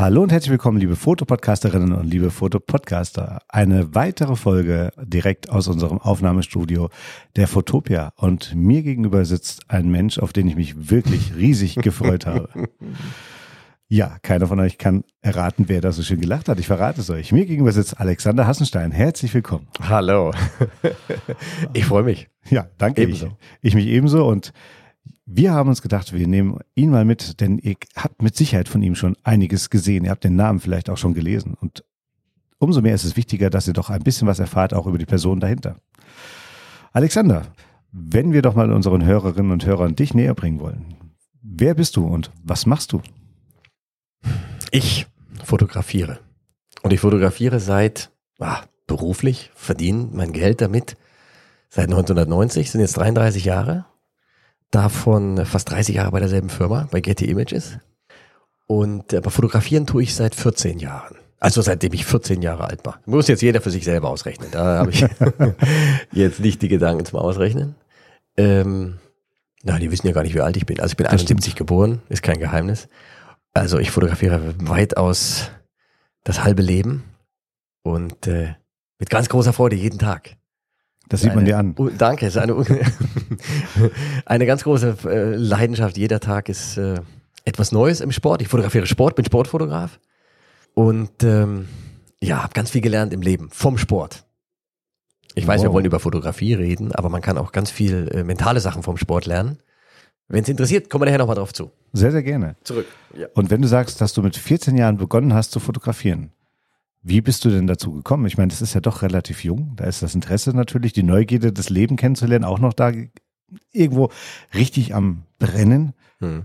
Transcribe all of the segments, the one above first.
Hallo und herzlich willkommen, liebe Fotopodcasterinnen und liebe Fotopodcaster. Eine weitere Folge direkt aus unserem Aufnahmestudio der Fotopia. Und mir gegenüber sitzt ein Mensch, auf den ich mich wirklich riesig gefreut habe. Ja, keiner von euch kann erraten, wer da so schön gelacht hat. Ich verrate es euch. Mir gegenüber sitzt Alexander Hassenstein. Herzlich willkommen. Hallo. Ich freue mich. Ja, danke. Ebenso. Ich, ich mich ebenso und wir haben uns gedacht, wir nehmen ihn mal mit, denn ihr habt mit Sicherheit von ihm schon einiges gesehen. Ihr habt den Namen vielleicht auch schon gelesen. Und umso mehr ist es wichtiger, dass ihr doch ein bisschen was erfahrt, auch über die Person dahinter. Alexander, wenn wir doch mal unseren Hörerinnen und Hörern dich näher bringen wollen. Wer bist du und was machst du? Ich fotografiere. Und ich fotografiere seit, ah, beruflich, verdiene mein Geld damit seit 1990, sind jetzt 33 Jahre davon fast 30 Jahre bei derselben Firma, bei Getty Images. Und aber fotografieren tue ich seit 14 Jahren. Also seitdem ich 14 Jahre alt war. Muss jetzt jeder für sich selber ausrechnen. Da habe ich jetzt nicht die Gedanken zum Ausrechnen. Ähm, na, die wissen ja gar nicht, wie alt ich bin. Also ich bin das 71 stimmt. geboren, ist kein Geheimnis. Also ich fotografiere weitaus das halbe Leben und äh, mit ganz großer Freude jeden Tag. Das sieht man dir an. Danke, es ist eine, eine ganz große äh, Leidenschaft. Jeder Tag ist äh, etwas Neues im Sport. Ich fotografiere Sport, bin Sportfotograf und ähm, ja, habe ganz viel gelernt im Leben vom Sport. Ich weiß, wow. wir wollen über Fotografie reden, aber man kann auch ganz viel äh, mentale Sachen vom Sport lernen. Wenn es interessiert, kommen wir nachher nochmal drauf zu. Sehr, sehr gerne. Zurück. Ja. Und wenn du sagst, dass du mit 14 Jahren begonnen hast zu fotografieren, wie bist du denn dazu gekommen? Ich meine, das ist ja doch relativ jung. Da ist das Interesse natürlich, die Neugierde, das Leben kennenzulernen, auch noch da irgendwo richtig am Brennen. Hm.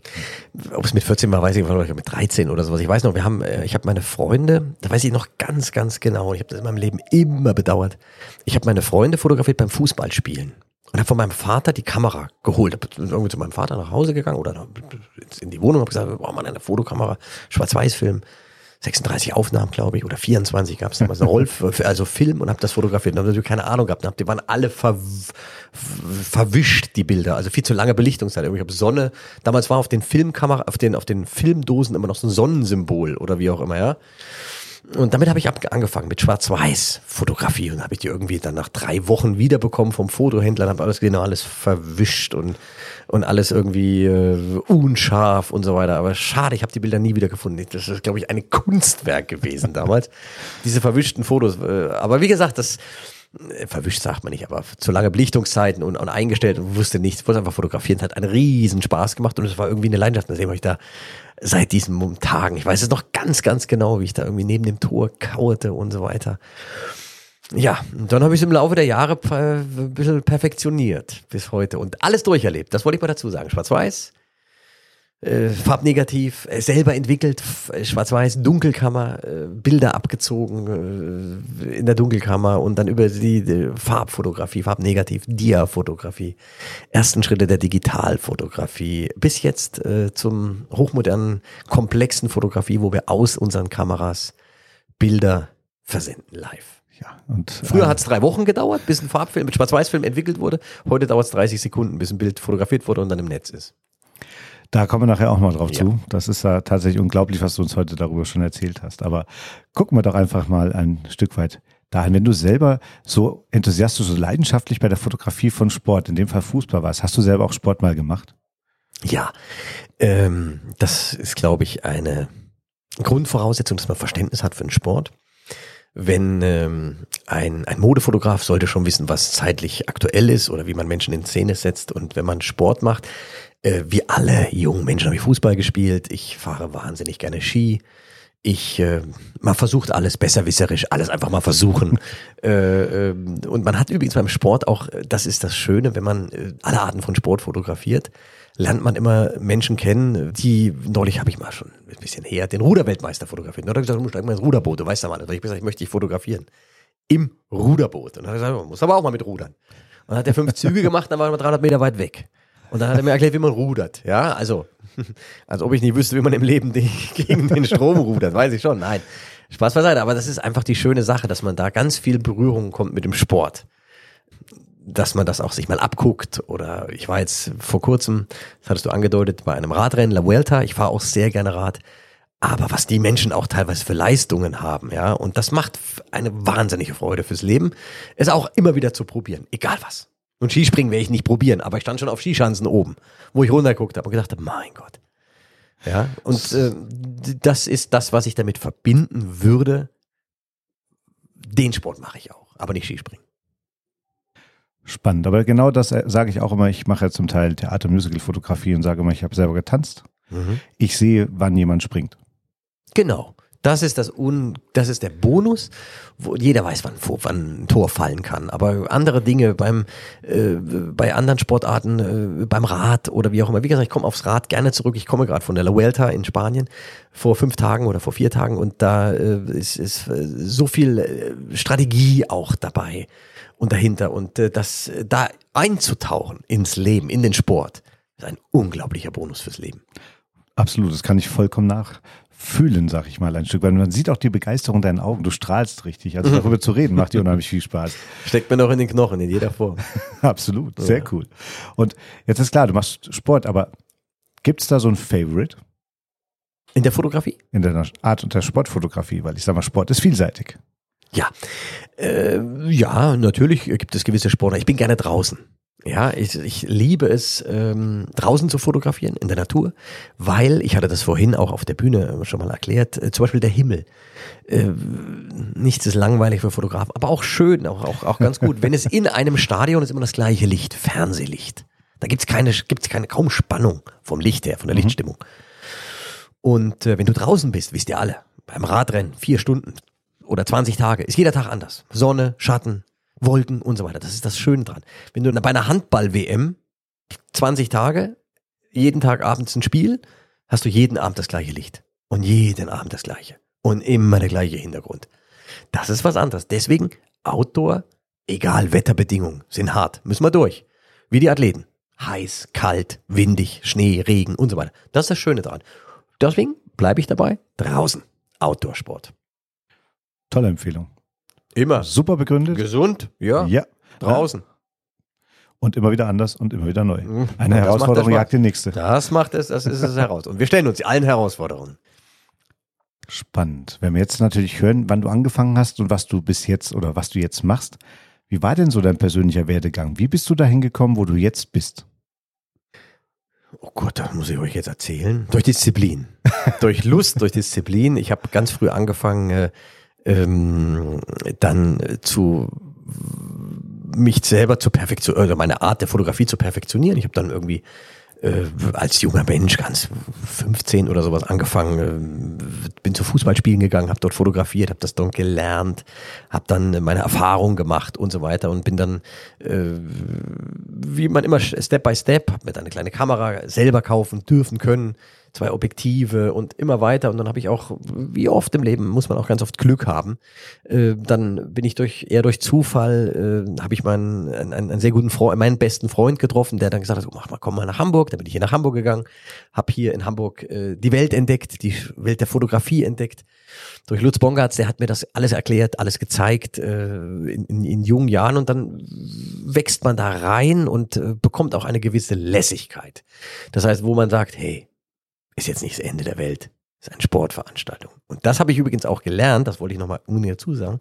Ob es mit 14 war, weiß ich nicht, mit 13 oder sowas. Ich weiß noch, wir haben, äh, ich habe meine Freunde, da weiß ich noch ganz, ganz genau, ich habe das in meinem Leben immer bedauert. Ich habe meine Freunde fotografiert beim Fußballspielen und habe von meinem Vater die Kamera geholt. Hab irgendwie zu meinem Vater nach Hause gegangen oder in die Wohnung, habe gesagt, wir brauchen mal eine Fotokamera, Schwarz-Weiß-Film. 36 Aufnahmen, glaube ich, oder 24 gab es damals, eine Roll, also Film und habe das fotografiert. Und habe natürlich keine Ahnung gehabt. Die waren alle ver, verwischt, die Bilder. Also viel zu lange Belichtungszeit. Ich habe Sonne. Damals war auf den Filmkamera, auf den, auf den Filmdosen immer noch so ein Sonnensymbol oder wie auch immer, ja. Und damit habe ich angefangen mit Schwarz-Weiß-Fotografie und habe ich die irgendwie dann nach drei Wochen wiederbekommen vom Fotohändler, habe alles genau alles verwischt und und alles irgendwie äh, unscharf und so weiter. Aber schade, ich habe die Bilder nie wieder gefunden. Das ist, glaube ich, ein Kunstwerk gewesen damals. Diese verwischten Fotos. Äh, aber wie gesagt, das äh, verwischt sagt man nicht, aber zu lange Belichtungszeiten und, und eingestellt und wusste nichts, wollte einfach fotografieren, hat einen riesen Spaß gemacht und es war irgendwie eine Leidenschaft. Deswegen habe ich da seit diesen Tagen, ich weiß es noch ganz, ganz genau, wie ich da irgendwie neben dem Tor kauerte und so weiter. Ja, dann habe ich es im Laufe der Jahre ein bisschen perfektioniert bis heute und alles durcherlebt. Das wollte ich mal dazu sagen. Schwarz-Weiß, äh, farbnegativ, äh, selber entwickelt, äh, schwarz-weiß, Dunkelkammer, äh, Bilder abgezogen äh, in der Dunkelkammer und dann über die, die Farbfotografie, farbnegativ, Dia-Fotografie, ersten Schritte der Digitalfotografie, bis jetzt äh, zum hochmodernen, komplexen Fotografie, wo wir aus unseren Kameras Bilder versenden live. Ja, und, Früher äh, hat es drei Wochen gedauert, bis ein Farbfilm mit Schwarz-Weiß-Film entwickelt wurde. Heute dauert es 30 Sekunden, bis ein Bild fotografiert wurde und dann im Netz ist. Da kommen wir nachher auch mal drauf ja. zu. Das ist ja tatsächlich unglaublich, was du uns heute darüber schon erzählt hast. Aber gucken wir doch einfach mal ein Stück weit dahin. Wenn du selber so enthusiastisch, so leidenschaftlich bei der Fotografie von Sport, in dem Fall Fußball warst, hast du selber auch Sport mal gemacht? Ja, ähm, das ist, glaube ich, eine Grundvoraussetzung, dass man Verständnis hat für den Sport wenn ähm, ein, ein Modefotograf sollte schon wissen, was zeitlich aktuell ist oder wie man Menschen in Szene setzt. Und wenn man Sport macht, äh, wie alle jungen Menschen habe ich Fußball gespielt, ich fahre wahnsinnig gerne Ski. Ich, äh, man versucht alles besserwisserisch, alles einfach mal versuchen. äh, äh, und man hat übrigens beim Sport auch, das ist das Schöne, wenn man äh, alle Arten von Sport fotografiert, lernt man immer Menschen kennen, die, neulich habe ich mal schon ein bisschen her, den Ruderweltmeister fotografiert. Und dann hat er gesagt, du mal ins Ruderboot, du weißt ja mal. Und ich habe gesagt, ich möchte dich fotografieren. Im Ruderboot. Und dann hat er gesagt, man muss aber auch mal mit rudern. Und dann hat er fünf Züge gemacht, dann war er 300 Meter weit weg. Und dann hat er mir erklärt, wie man rudert. Ja, also, als ob ich nicht wüsste, wie man im Leben gegen den Strom rudert, weiß ich schon. Nein, Spaß beiseite. Aber das ist einfach die schöne Sache, dass man da ganz viel Berührung kommt mit dem Sport dass man das auch sich mal abguckt. Oder ich war jetzt vor kurzem, das hattest du angedeutet, bei einem Radrennen, La Vuelta. Ich fahre auch sehr gerne Rad. Aber was die Menschen auch teilweise für Leistungen haben, ja, und das macht eine wahnsinnige Freude fürs Leben, es auch immer wieder zu probieren, egal was. Und Skispringen werde ich nicht probieren, aber ich stand schon auf Skischanzen oben, wo ich runtergeguckt habe und gedacht habe, mein Gott. Ja, und äh, das ist das, was ich damit verbinden würde. Den Sport mache ich auch, aber nicht Skispringen. Spannend, aber genau das äh, sage ich auch immer. Ich mache ja zum Teil Theater, Musical, Fotografie und sage immer, ich habe selber getanzt. Mhm. Ich sehe, wann jemand springt. Genau. Das ist das Un, das ist der Bonus, wo jeder weiß, wann, wann ein Tor fallen kann. Aber andere Dinge beim, äh, bei anderen Sportarten, äh, beim Rad oder wie auch immer. Wie gesagt, ich komme aufs Rad gerne zurück. Ich komme gerade von der La Vuelta in Spanien vor fünf Tagen oder vor vier Tagen und da äh, ist, ist äh, so viel äh, Strategie auch dabei und dahinter und äh, das da einzutauchen ins Leben, in den Sport, ist ein unglaublicher Bonus fürs Leben. Absolut, das kann ich vollkommen nachfühlen, sag ich mal ein Stück, weil man sieht auch die Begeisterung in deinen Augen, du strahlst richtig. Also darüber zu reden macht dir unheimlich viel Spaß. Steckt mir noch in den Knochen, in jeder Form. Absolut, sehr ja. cool. Und jetzt ist klar, du machst Sport, aber gibt es da so ein Favorite? In der Fotografie? In der Art und der Sportfotografie, weil ich sag mal, Sport ist vielseitig. Ja, äh, ja, natürlich gibt es gewisse Sportler. Ich bin gerne draußen. Ja, ich, ich liebe es, ähm, draußen zu fotografieren, in der Natur, weil, ich hatte das vorhin auch auf der Bühne schon mal erklärt, äh, zum Beispiel der Himmel. Äh, nichts ist langweilig für Fotografen, aber auch schön, auch, auch, auch ganz gut. Wenn es in einem Stadion ist, immer das gleiche Licht, Fernsehlicht. Da gibt's keine, gibt's keine kaum Spannung vom Licht her, von der mhm. Lichtstimmung. Und äh, wenn du draußen bist, wisst ihr alle, beim Radrennen, vier Stunden oder 20 Tage, ist jeder Tag anders. Sonne, Schatten, Wolken und so weiter. Das ist das Schöne dran. Wenn du bei einer Handball-WM 20 Tage, jeden Tag abends ein Spiel, hast du jeden Abend das gleiche Licht. Und jeden Abend das gleiche. Und immer der gleiche Hintergrund. Das ist was anderes. Deswegen Outdoor, egal Wetterbedingungen, sind hart. Müssen wir durch. Wie die Athleten. Heiß, kalt, windig, Schnee, Regen und so weiter. Das ist das Schöne dran. Deswegen bleibe ich dabei. Draußen. Outdoor-Sport. Tolle Empfehlung. Immer. Super begründet. Gesund, ja. Ja. Draußen. Und immer wieder anders und immer wieder neu. Mhm. Eine das Herausforderung jagt die nächste. Das macht es, das ist es heraus. Und wir stellen uns allen Herausforderungen. Spannend. Wenn wir jetzt natürlich hören, wann du angefangen hast und was du bis jetzt oder was du jetzt machst, wie war denn so dein persönlicher Werdegang? Wie bist du dahin gekommen, wo du jetzt bist? Oh Gott, das muss ich euch jetzt erzählen. Durch Disziplin. durch Lust, durch Disziplin. Ich habe ganz früh angefangen, äh, ähm, dann zu mich selber zu perfektionieren, oder meine Art der Fotografie zu perfektionieren. Ich habe dann irgendwie äh, als junger Mensch, ganz 15 oder sowas angefangen, äh, bin zu Fußballspielen gegangen, habe dort fotografiert, habe das dort gelernt, habe dann meine Erfahrungen gemacht und so weiter und bin dann, äh, wie man immer Step by Step, habe mir dann eine kleine Kamera selber kaufen dürfen können, zwei Objektive und immer weiter. Und dann habe ich auch, wie oft im Leben, muss man auch ganz oft Glück haben. Äh, dann bin ich durch eher durch Zufall, äh, habe ich meinen einen, einen sehr guten Freund, meinen besten Freund getroffen, der dann gesagt hat, oh, mach mal, komm mal nach Hamburg. Dann bin ich hier nach Hamburg gegangen, habe hier in Hamburg äh, die Welt entdeckt, die Welt der Fotografie entdeckt. Durch Lutz Bongartz, der hat mir das alles erklärt, alles gezeigt äh, in, in, in jungen Jahren und dann wächst man da rein und äh, bekommt auch eine gewisse Lässigkeit. Das heißt, wo man sagt, hey, ist jetzt nicht das Ende der Welt. Ist eine Sportveranstaltung. Und das habe ich übrigens auch gelernt, das wollte ich nochmal dazu sagen.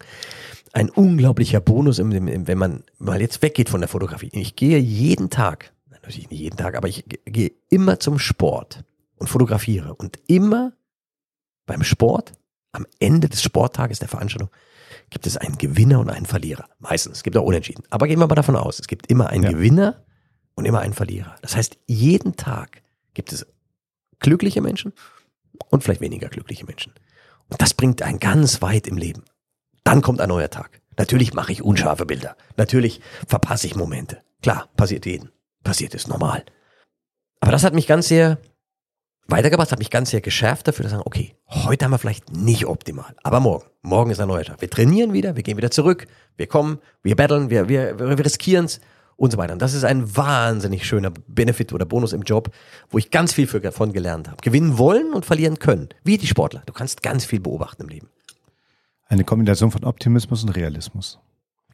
Ein unglaublicher Bonus, im, im, wenn man mal jetzt weggeht von der Fotografie. Ich gehe jeden Tag, natürlich nicht jeden Tag, aber ich gehe immer zum Sport und fotografiere. Und immer beim Sport, am Ende des Sporttages der Veranstaltung, gibt es einen Gewinner und einen Verlierer. Meistens. Es gibt auch Unentschieden. Aber gehen wir mal davon aus, es gibt immer einen ja. Gewinner und immer einen Verlierer. Das heißt, jeden Tag gibt es glückliche Menschen und vielleicht weniger glückliche Menschen. Und das bringt einen ganz weit im Leben. Dann kommt ein neuer Tag. Natürlich mache ich unscharfe Bilder. Natürlich verpasse ich Momente. Klar, passiert jeden. Passiert ist normal. Aber das hat mich ganz sehr weitergebracht, hat mich ganz sehr geschärft dafür, zu sagen, okay, heute haben wir vielleicht nicht optimal, aber morgen, morgen ist ein neuer Tag. Wir trainieren wieder, wir gehen wieder zurück, wir kommen, wir battlen, wir, wir, wir riskieren es und so weiter. Und das ist ein wahnsinnig schöner Benefit oder Bonus im Job, wo ich ganz viel davon gelernt habe. Gewinnen wollen und verlieren können. Wie die Sportler. Du kannst ganz viel beobachten im Leben. Eine Kombination von Optimismus und Realismus.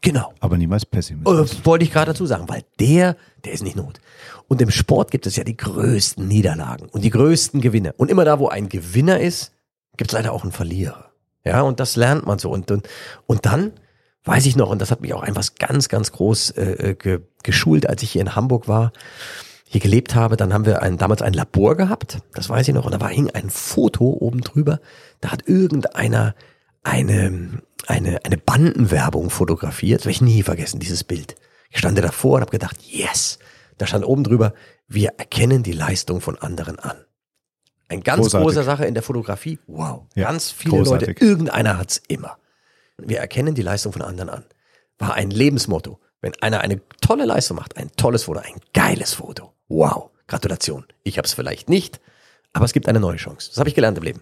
Genau. Aber niemals Pessimismus. Äh, wollte ich gerade dazu sagen, weil der, der ist nicht Not. Und im Sport gibt es ja die größten Niederlagen und die größten Gewinne. Und immer da, wo ein Gewinner ist, gibt es leider auch einen Verlierer. Ja, und das lernt man so. Und, und, und dann weiß ich noch, und das hat mich auch einfach ganz, ganz groß äh, äh, ge, geschult, als ich hier in Hamburg war, hier gelebt habe, dann haben wir ein, damals ein Labor gehabt, das weiß ich noch, und da war hing ein Foto oben drüber, da hat irgendeiner eine, eine, eine Bandenwerbung fotografiert, das werde ich nie vergessen, dieses Bild. Ich stand davor und habe gedacht, yes, da stand oben drüber, wir erkennen die Leistung von anderen an. Ein ganz Großartig. großer Sache in der Fotografie. Wow. Ja, ganz viele großartig. Leute. Irgendeiner hat's immer. Wir erkennen die Leistung von anderen an. War ein Lebensmotto. Wenn einer eine tolle Leistung macht, ein tolles Foto, ein geiles Foto. Wow. Gratulation. Ich hab's vielleicht nicht, aber es gibt eine neue Chance. Das habe ich gelernt im Leben.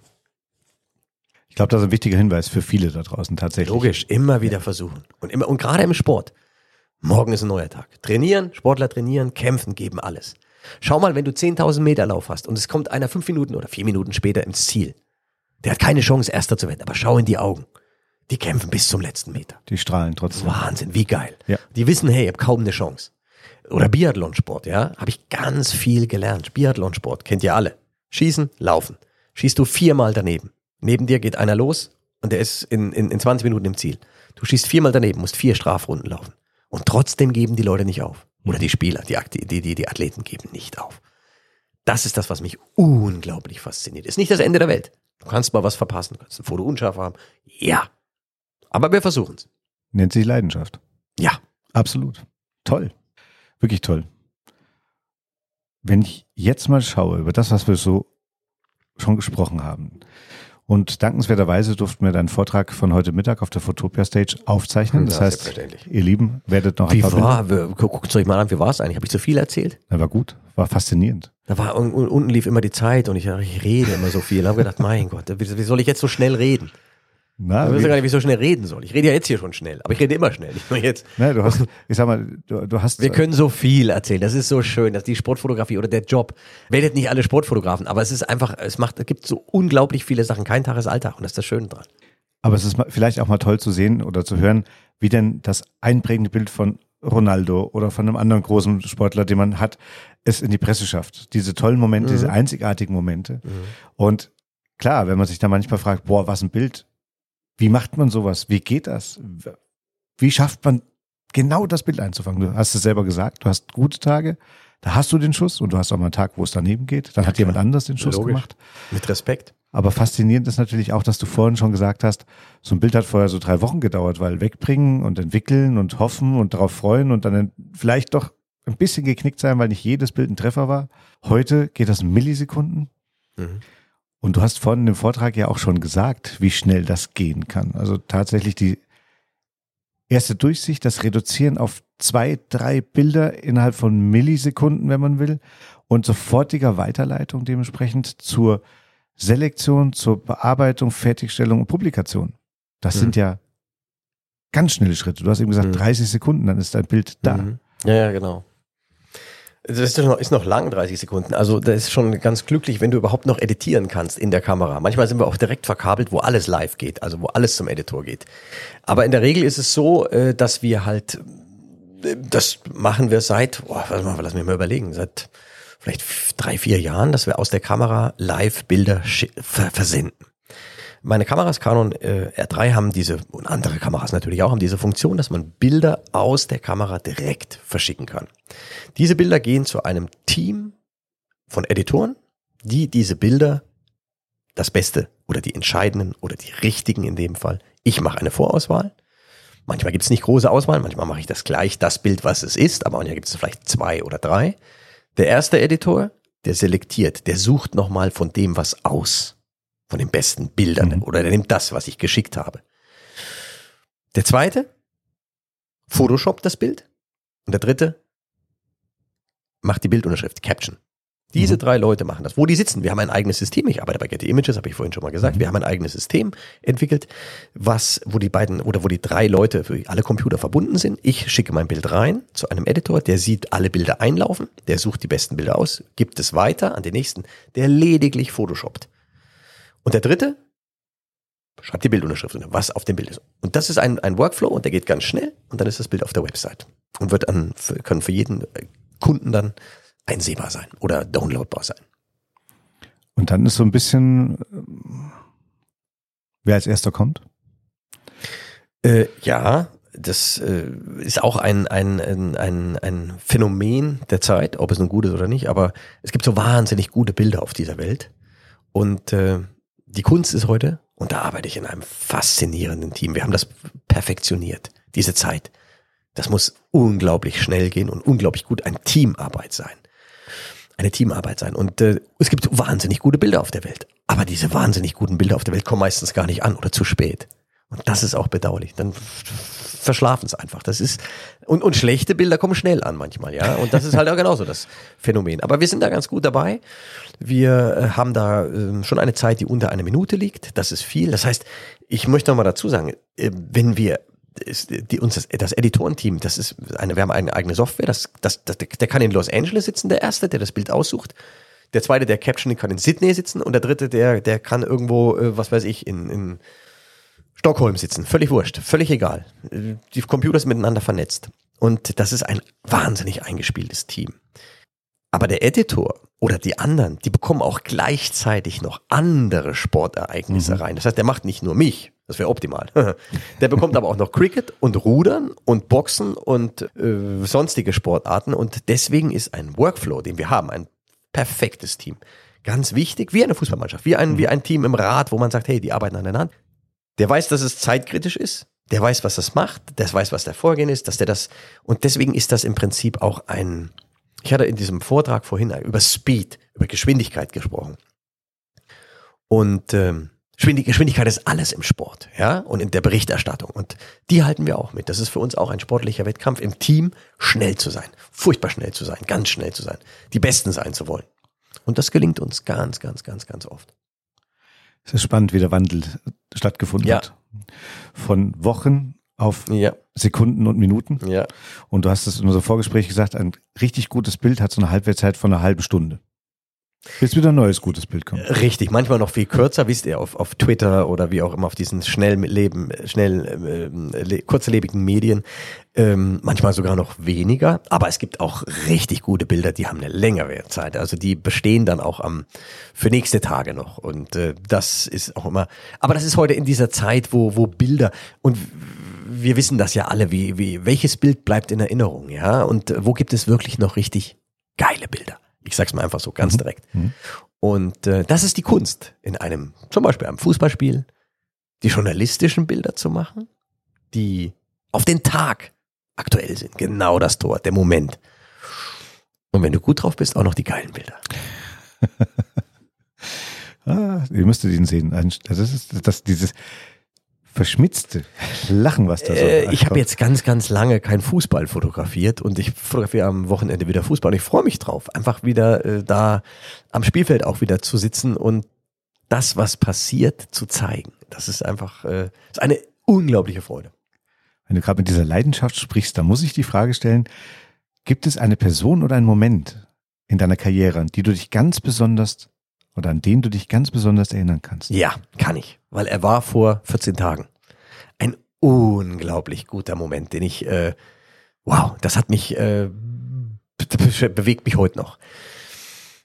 Ich glaube, das ist ein wichtiger Hinweis für viele da draußen tatsächlich. Logisch, immer wieder versuchen. Und immer, und gerade im Sport. Morgen ist ein neuer Tag. Trainieren, Sportler trainieren, kämpfen, geben alles. Schau mal, wenn du 10.000 Meter Lauf hast und es kommt einer fünf Minuten oder vier Minuten später ins Ziel. Der hat keine Chance, Erster zu werden, aber schau in die Augen. Die kämpfen bis zum letzten Meter. Die strahlen trotzdem. Wahnsinn, wie geil. Ja. Die wissen, hey, ich habe kaum eine Chance. Oder Biathlonsport, ja, habe ich ganz viel gelernt. Biathlonsport kennt ihr alle. Schießen, laufen. Schießt du viermal daneben. Neben dir geht einer los und der ist in, in, in 20 Minuten im Ziel. Du schießt viermal daneben, musst vier Strafrunden laufen. Und trotzdem geben die Leute nicht auf. Oder die Spieler, die, die, die, die Athleten geben nicht auf. Das ist das, was mich unglaublich fasziniert. Ist nicht das Ende der Welt. Du kannst mal was verpassen, du kannst ein Foto unscharf haben. Ja. Aber wir versuchen es. Nennt sich Leidenschaft. Ja. Absolut. Toll. Wirklich toll. Wenn ich jetzt mal schaue über das, was wir so schon gesprochen haben. Und dankenswerterweise durften wir deinen Vortrag von heute Mittag auf der Fotopia Stage aufzeichnen. Das Ja, heißt, ihr Lieben, werdet noch Wie ein paar war, wir- guckt euch mal an, wie war es eigentlich? Habe ich zu viel erzählt? Bilder- war gut, war faszinierend. Da war un- un- unten lief immer die Zeit und ich, ich rede immer so viel. Da habe gedacht, mein Gott, wie, wie soll ich jetzt so schnell reden? Na, Ich weiß gar nicht, wie ich so schnell reden soll. Ich rede ja jetzt hier schon schnell, aber ich rede immer schnell. Nicht nur jetzt. na, du hast, ich sag mal, du, du hast, Wir können so viel erzählen. Das ist so schön, dass die Sportfotografie oder der Job. Werdet nicht alle Sportfotografen, aber es ist einfach, es macht, es gibt so unglaublich viele Sachen. Kein Tag ist Alltag und das ist das Schöne dran. aber es ist vielleicht auch mal toll zu sehen oder zu hören, wie denn das einprägende Bild von Ronaldo oder von einem anderen großen Sportler, den man hat, es in die Presse schafft. Diese tollen Momente, Mhm. diese einzigartigen Momente. Und klar, wenn man sich da manchmal fragt, boah, was ein Bild, wie macht man sowas? Wie geht das? Wie schafft man genau das Bild einzufangen? Du hast es selber gesagt, du hast gute Tage, da hast du den Schuss und du hast auch mal einen Tag, wo es daneben geht. Dann hat jemand anders den Schuss Logisch. gemacht. Mit Respekt. Aber faszinierend ist natürlich auch, dass du vorhin schon gesagt hast, so ein Bild hat vorher so drei Wochen gedauert, weil wegbringen und entwickeln und hoffen und darauf freuen und dann vielleicht doch ein bisschen geknickt sein, weil nicht jedes Bild ein Treffer war. Heute geht das in Millisekunden. Mhm. Und du hast vorhin im Vortrag ja auch schon gesagt, wie schnell das gehen kann. Also tatsächlich die erste Durchsicht, das Reduzieren auf zwei, drei Bilder innerhalb von Millisekunden, wenn man will, und sofortiger Weiterleitung dementsprechend zur Selektion, zur Bearbeitung, Fertigstellung und Publikation. Das Mhm. sind ja ganz schnelle Schritte. Du hast eben gesagt, Mhm. 30 Sekunden, dann ist dein Bild da. Mhm. Ja, ja, genau. Das ist noch, ist noch lang, 30 Sekunden. Also da ist schon ganz glücklich, wenn du überhaupt noch editieren kannst in der Kamera. Manchmal sind wir auch direkt verkabelt, wo alles live geht, also wo alles zum Editor geht. Aber in der Regel ist es so, äh, dass wir halt, äh, das machen wir seit, boah, lass mich mal überlegen, seit vielleicht drei, vier Jahren, dass wir aus der Kamera live Bilder versenden. Meine Kameras Canon äh, R3 haben diese, und andere Kameras natürlich auch, haben diese Funktion, dass man Bilder aus der Kamera direkt verschicken kann. Diese Bilder gehen zu einem Team von Editoren, die diese Bilder, das Beste oder die entscheidenden oder die richtigen in dem Fall, ich mache eine Vorauswahl. Manchmal gibt es nicht große Auswahl, manchmal mache ich das gleich, das Bild, was es ist, aber manchmal gibt es vielleicht zwei oder drei. Der erste Editor, der selektiert, der sucht nochmal von dem was aus von den besten Bildern Mhm. oder der nimmt das, was ich geschickt habe. Der zweite Photoshop das Bild und der dritte macht die Bildunterschrift, Caption. Diese Mhm. drei Leute machen das. Wo die sitzen, wir haben ein eigenes System. Ich arbeite bei Getty Images, habe ich vorhin schon mal gesagt. Mhm. Wir haben ein eigenes System entwickelt, was, wo die beiden oder wo die drei Leute für alle Computer verbunden sind. Ich schicke mein Bild rein zu einem Editor, der sieht alle Bilder einlaufen, der sucht die besten Bilder aus, gibt es weiter an den nächsten, der lediglich photoshoppt. Und der dritte schreibt die Bildunterschrift, unter, was auf dem Bild ist. Und das ist ein, ein Workflow und der geht ganz schnell und dann ist das Bild auf der Website und wird an, für, können für jeden äh, Kunden dann einsehbar sein oder downloadbar sein. Und dann ist so ein bisschen ähm, wer als erster kommt? Äh, ja, das äh, ist auch ein, ein, ein, ein, ein Phänomen der Zeit, ob es nun gut ist oder nicht, aber es gibt so wahnsinnig gute Bilder auf dieser Welt. Und äh, die Kunst ist heute, und da arbeite ich in einem faszinierenden Team, wir haben das perfektioniert, diese Zeit. Das muss unglaublich schnell gehen und unglaublich gut ein Teamarbeit sein. Eine Teamarbeit sein. Und äh, es gibt wahnsinnig gute Bilder auf der Welt. Aber diese wahnsinnig guten Bilder auf der Welt kommen meistens gar nicht an oder zu spät. Und das ist auch bedauerlich. Dann verschlafen es einfach. Das ist und, und schlechte Bilder kommen schnell an manchmal, ja. Und das ist halt auch genauso das Phänomen. Aber wir sind da ganz gut dabei. Wir äh, haben da äh, schon eine Zeit, die unter einer Minute liegt. Das ist viel. Das heißt, ich möchte noch mal dazu sagen, äh, wenn wir die, uns das, das Editorenteam, das ist eine, wir haben eine eigene Software, das, das, das, der kann in Los Angeles sitzen, der erste, der das Bild aussucht. Der zweite, der Captioning kann in Sydney sitzen und der dritte, der, der kann irgendwo, äh, was weiß ich, in, in Stockholm sitzen. Völlig wurscht, völlig egal. Die Computer sind miteinander vernetzt. Und das ist ein wahnsinnig eingespieltes Team. Aber der Editor oder die anderen, die bekommen auch gleichzeitig noch andere Sportereignisse mhm. rein. Das heißt, der macht nicht nur mich, das wäre optimal. der bekommt aber auch noch Cricket und Rudern und Boxen und äh, sonstige Sportarten. Und deswegen ist ein Workflow, den wir haben, ein perfektes Team. Ganz wichtig, wie eine Fußballmannschaft, wie ein, wie ein Team im Rat, wo man sagt, hey, die arbeiten aneinander. Der weiß, dass es zeitkritisch ist. Der weiß, was das macht. Der weiß, was der Vorgehen ist, dass der das, und deswegen ist das im Prinzip auch ein, ich hatte in diesem Vortrag vorhin über Speed, über Geschwindigkeit gesprochen. Und ähm, Geschwindigkeit ist alles im Sport, ja, und in der Berichterstattung. Und die halten wir auch mit. Das ist für uns auch ein sportlicher Wettkampf, im Team schnell zu sein, furchtbar schnell zu sein, ganz schnell zu sein, die Besten sein zu wollen. Und das gelingt uns ganz, ganz, ganz, ganz oft. Es ist spannend, wie der Wandel stattgefunden ja. hat. Von Wochen auf ja. Sekunden und Minuten. Ja. Und du hast es in unserem Vorgespräch gesagt, ein richtig gutes Bild hat so eine Halbwertszeit von einer halben Stunde. Bis wieder ein neues gutes Bild kommt. Richtig, manchmal noch viel kürzer, wisst ihr, auf, auf Twitter oder wie auch immer auf diesen schnell leben, schnell äh, kurzlebigen Medien, ähm, manchmal sogar noch weniger. Aber es gibt auch richtig gute Bilder, die haben eine längere Zeit. Also die bestehen dann auch am für nächste Tage noch. Und äh, das ist auch immer. Aber das ist heute in dieser Zeit, wo wo Bilder und wir wissen das ja alle, wie wie welches Bild bleibt in Erinnerung, ja? Und wo gibt es wirklich noch richtig geile Bilder? Ich sag's mal einfach so ganz mhm. direkt. Mhm. Und äh, das ist die Kunst in einem, zum Beispiel einem Fußballspiel, die journalistischen Bilder zu machen, die auf den Tag aktuell sind. Genau das Tor, der Moment. Und wenn du gut drauf bist, auch noch die geilen Bilder. ah, ihr müsstet ihn sehen. Das ist das, dieses, verschmitzte Lachen, was da so äh, Ich habe jetzt ganz, ganz lange kein Fußball fotografiert und ich fotografiere am Wochenende wieder Fußball und ich freue mich drauf, einfach wieder äh, da am Spielfeld auch wieder zu sitzen und das, was passiert, zu zeigen. Das ist einfach äh, ist eine unglaubliche Freude. Wenn du gerade mit dieser Leidenschaft sprichst, da muss ich die Frage stellen, gibt es eine Person oder einen Moment in deiner Karriere, an die du dich ganz besonders oder an den du dich ganz besonders erinnern kannst? Ja, kann ich, weil er war vor 14 Tagen. Ein unglaublich guter Moment, den ich, äh, wow, das hat mich, äh, bewegt mich heute noch.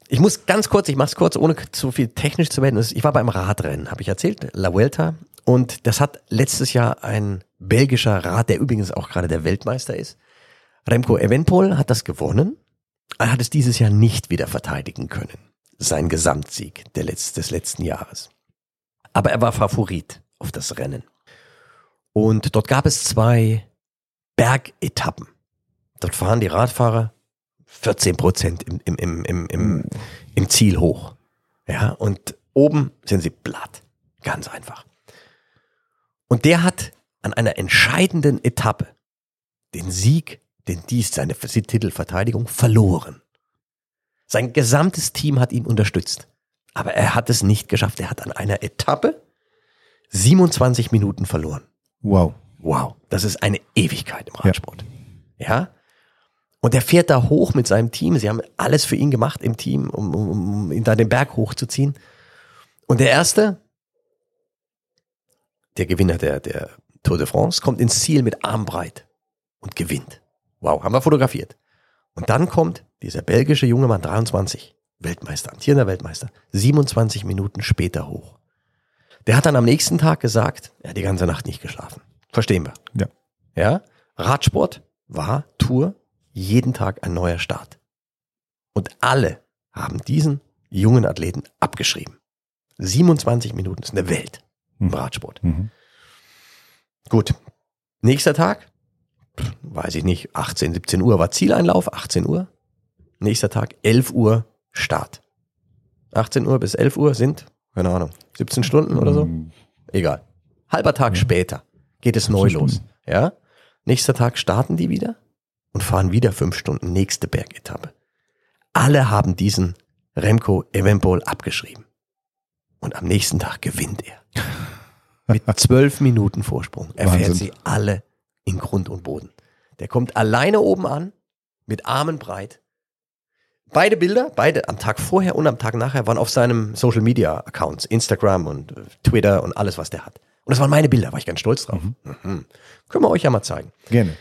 Ich muss ganz kurz, ich mach's kurz, ohne zu viel technisch zu werden. Ich war beim Radrennen, habe ich erzählt, La Vuelta. Und das hat letztes Jahr ein belgischer Rad, der übrigens auch gerade der Weltmeister ist. Remco Evenpol hat das gewonnen. Er hat es dieses Jahr nicht wieder verteidigen können sein Gesamtsieg der Letz des letzten Jahres. Aber er war Favorit auf das Rennen. Und dort gab es zwei Bergetappen. Dort fahren die Radfahrer 14 Prozent im, im, im, im, im, im Ziel hoch. Ja, und oben sind sie platt. Ganz einfach. Und der hat an einer entscheidenden Etappe den Sieg, den dies seine Titelverteidigung verloren. Sein gesamtes Team hat ihn unterstützt. Aber er hat es nicht geschafft. Er hat an einer Etappe 27 Minuten verloren. Wow. Wow. Das ist eine Ewigkeit im Radsport. Ja. ja? Und er fährt da hoch mit seinem Team. Sie haben alles für ihn gemacht im Team, um, um, um ihn da den Berg hochzuziehen. Und der erste, der Gewinner der, der Tour de France, kommt ins Ziel mit Armbreit und gewinnt. Wow, haben wir fotografiert. Und dann kommt dieser belgische junge Mann, 23, Weltmeister, amtierender Weltmeister, 27 Minuten später hoch. Der hat dann am nächsten Tag gesagt, er hat die ganze Nacht nicht geschlafen. Verstehen wir. Ja. Ja. Radsport war Tour, jeden Tag ein neuer Start. Und alle haben diesen jungen Athleten abgeschrieben. 27 Minuten ist eine Welt im Mhm. Radsport. Mhm. Gut. Nächster Tag, weiß ich nicht, 18, 17 Uhr war Zieleinlauf, 18 Uhr. Nächster Tag, 11 Uhr Start. 18 Uhr bis 11 Uhr sind, keine Ahnung, 17 Stunden oder so. Mhm. Egal. Halber Tag später geht es neu los. Ja? Nächster Tag starten die wieder und fahren wieder fünf Stunden nächste Bergetappe. Alle haben diesen Remco Evenpol abgeschrieben. Und am nächsten Tag gewinnt er. Mit zwölf Minuten Vorsprung. Er fährt Wahnsinn. sie alle in Grund und Boden. Der kommt alleine oben an, mit Armen breit. Beide Bilder, beide am Tag vorher und am Tag nachher, waren auf seinem Social Media Accounts, Instagram und äh, Twitter und alles, was der hat. Und das waren meine Bilder, war ich ganz stolz drauf. Mhm. Können wir euch ja mal zeigen. Gerne.